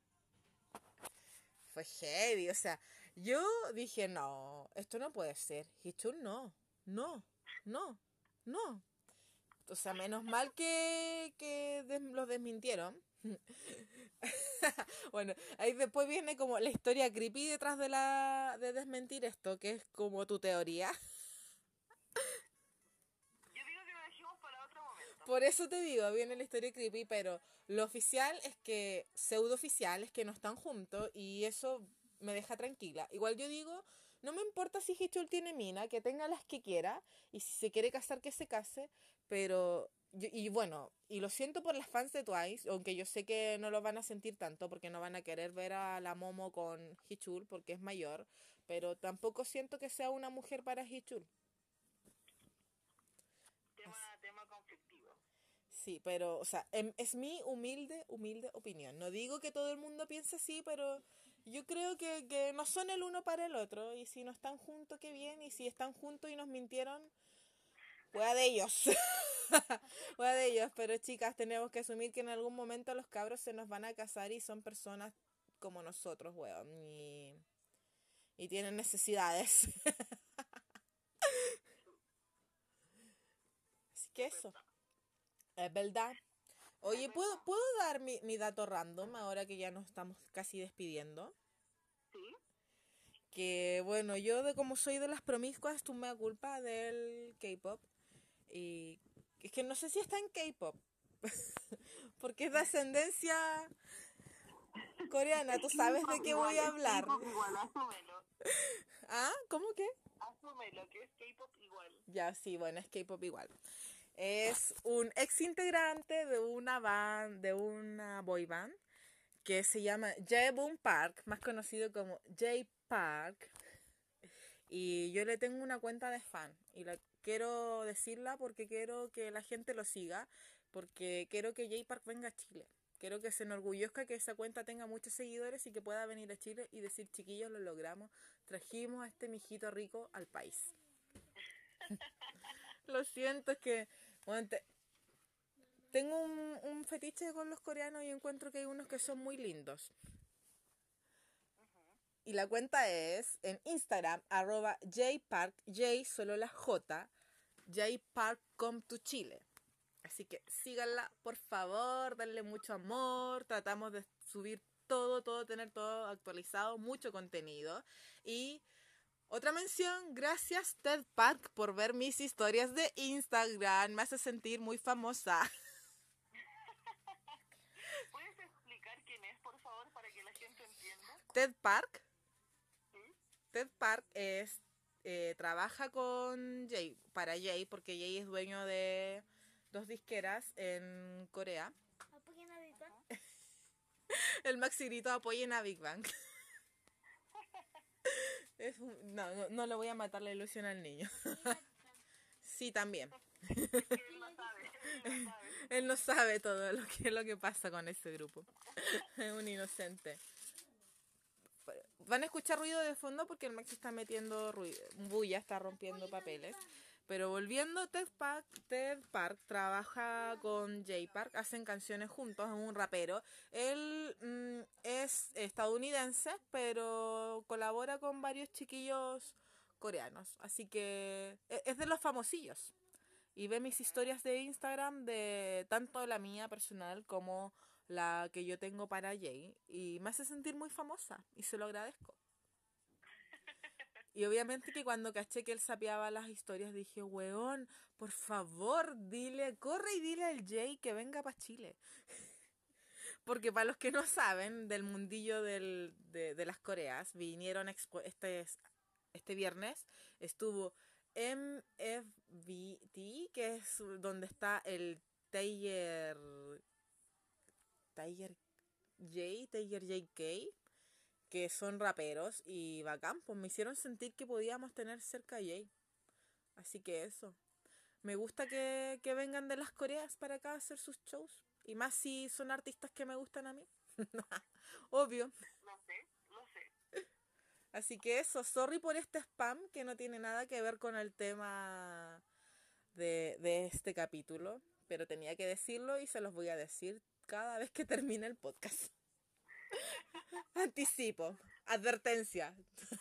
Fue heavy, o sea, yo dije, no, esto no puede ser. Hichul no, no, no, no. O sea, menos mal que, que des- los desmintieron. bueno, ahí después viene como la historia creepy detrás de la de desmentir esto, que es como tu teoría. Yo digo que lo dejemos para otro momento. Por eso te digo, viene la historia creepy, pero lo oficial es que, pseudo oficial es que no están juntos y eso me deja tranquila. Igual yo digo, no me importa si Hichul tiene mina, que tenga las que quiera y si se quiere casar que se case, pero yo- y bueno, y lo siento por las fans de Twice, aunque yo sé que no lo van a sentir tanto porque no van a querer ver a la Momo con Hichul porque es mayor, pero tampoco siento que sea una mujer para Hichul. Tema, tema conflictivo. Sí, pero, o sea, em- es mi humilde, humilde opinión. No digo que todo el mundo piense así, pero yo creo que, que no son el uno para el otro. Y si no están juntos, qué bien. Y si están juntos y nos mintieron, hueá de ellos. hueá de ellos. Pero chicas, tenemos que asumir que en algún momento los cabros se nos van a casar y son personas como nosotros, weón. Y, y tienen necesidades. Así que eso. Es verdad. Oye, ¿puedo, ¿puedo dar mi, mi dato random ahora que ya nos estamos casi despidiendo? ¿Sí? Que bueno, yo de como soy de las promiscuas, tú me culpa del K-pop. Y es que no sé si está en K-pop. Porque es de ascendencia coreana. Tú sabes de qué voy a hablar. K-pop igual, asúmelo. ¿Ah? ¿Cómo que? Asúmelo, que es K-pop igual. Ya, sí, bueno, es K-pop igual. Es un ex integrante de una band, de una boy band, que se llama Jaeboom Park, más conocido como J Park. Y yo le tengo una cuenta de fan y la quiero decirla porque quiero que la gente lo siga, porque quiero que J Park venga a Chile. Quiero que se enorgullezca que esa cuenta tenga muchos seguidores y que pueda venir a Chile y decir, chiquillos, lo logramos. Trajimos a este mijito rico al país. lo siento, es que bueno, te- tengo un, un fetiche con los coreanos y encuentro que hay unos que son muy lindos. Y la cuenta es en Instagram, arroba jpark, j solo la j, jpark come to Chile. Así que síganla, por favor, denle mucho amor. Tratamos de subir todo, todo, tener todo actualizado, mucho contenido. Y otra mención, gracias Ted Park por ver mis historias de Instagram. Me hace sentir muy famosa. ¿Puedes explicar quién es, por favor, para que la gente entienda? Ted Park. ¿Sí? Ted Park es eh, trabaja con Jay, para Jay, porque Jay es dueño de dos disqueras en Corea. Apoyen a Big Bang. El Maxi grito apoyen a Big Bang. Es un- no, no, no le voy a matar la ilusión al niño. Sí, también. Él no sabe, él no sabe. Él no sabe todo lo que, lo que pasa con ese grupo. Es un inocente. Van a escuchar ruido de fondo porque el Max está metiendo ruido, bulla, está rompiendo papeles. Pero volviendo, Ted Park, Ted Park trabaja con Jay Park, hacen canciones juntos, es un rapero. Él mm, es estadounidense, pero colabora con varios chiquillos coreanos. Así que e- es de los famosillos y ve mis historias de Instagram de tanto la mía personal como la que yo tengo para Jay y me hace sentir muy famosa y se lo agradezco. Y obviamente que cuando caché que él sapeaba las historias dije, weón, por favor, dile, corre y dile al Jay que venga para Chile. Porque para los que no saben del mundillo del, de, de las Coreas, vinieron este, este viernes, estuvo MFBT, que es donde está el Taylor, Taylor J, Taylor JK, que son raperos y bacán, pues me hicieron sentir que podíamos tener cerca a Jay. Así que eso. Me gusta que, que vengan de las Coreas para acá a hacer sus shows. Y más si son artistas que me gustan a mí. Obvio. Lo sé, lo sé. Así que eso, sorry por este spam que no tiene nada que ver con el tema de, de este capítulo, pero tenía que decirlo y se los voy a decir cada vez que termine el podcast. Anticipo, advertencia.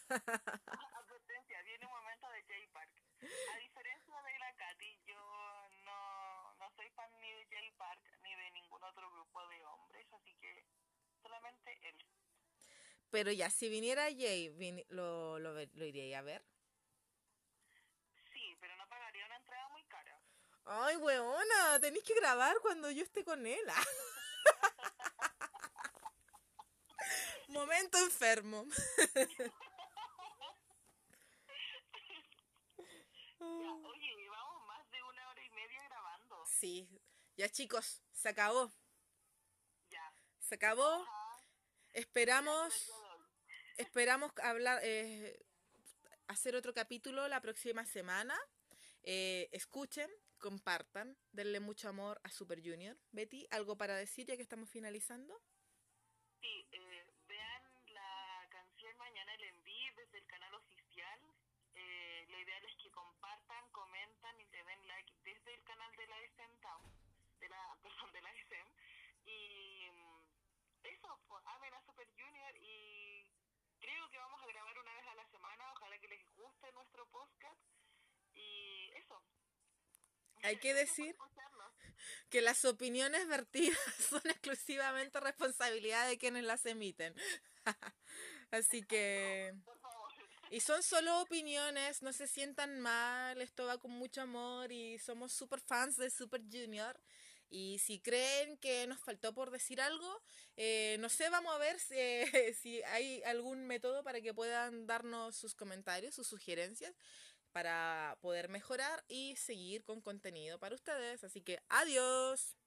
Advertencia, viene un momento de Jay Park. A diferencia de la Katy, yo no, no soy fan ni de Jay Park ni de ningún otro grupo de hombres, así que solamente él. Pero ya, si viniera Jay, vini- lo, lo, lo iría a ver. Sí, pero no pagaría una entrada muy cara. Ay, weona, tenéis que grabar cuando yo esté con él. Momento enfermo. Ya, oye, llevamos más de una hora y media grabando. Sí, ya chicos, se acabó. Ya. Se acabó. Ajá. Esperamos, esperamos hablar, eh, hacer otro capítulo la próxima semana. Eh, escuchen, compartan, denle mucho amor a Super Junior. Betty, ¿algo para decir ya que estamos finalizando? Sí, eh, vean la canción Mañana el Enví desde el canal oficial. Eh, lo ideal es que compartan, comentan y le den like desde el canal de la SM Town, de la, perdón, de la SM. Y mm, eso, pues, amen a Super Junior y creo que vamos a grabar una vez a la semana. Ojalá que les guste nuestro podcast. Y eso. Hay que decir que las opiniones vertidas son exclusivamente responsabilidad de quienes las emiten. Así que... Y son solo opiniones, no se sientan mal, esto va con mucho amor y somos super fans de Super Junior. Y si creen que nos faltó por decir algo, eh, no sé, vamos a ver si, si hay algún método para que puedan darnos sus comentarios, sus sugerencias, para poder mejorar y seguir con contenido para ustedes. Así que adiós.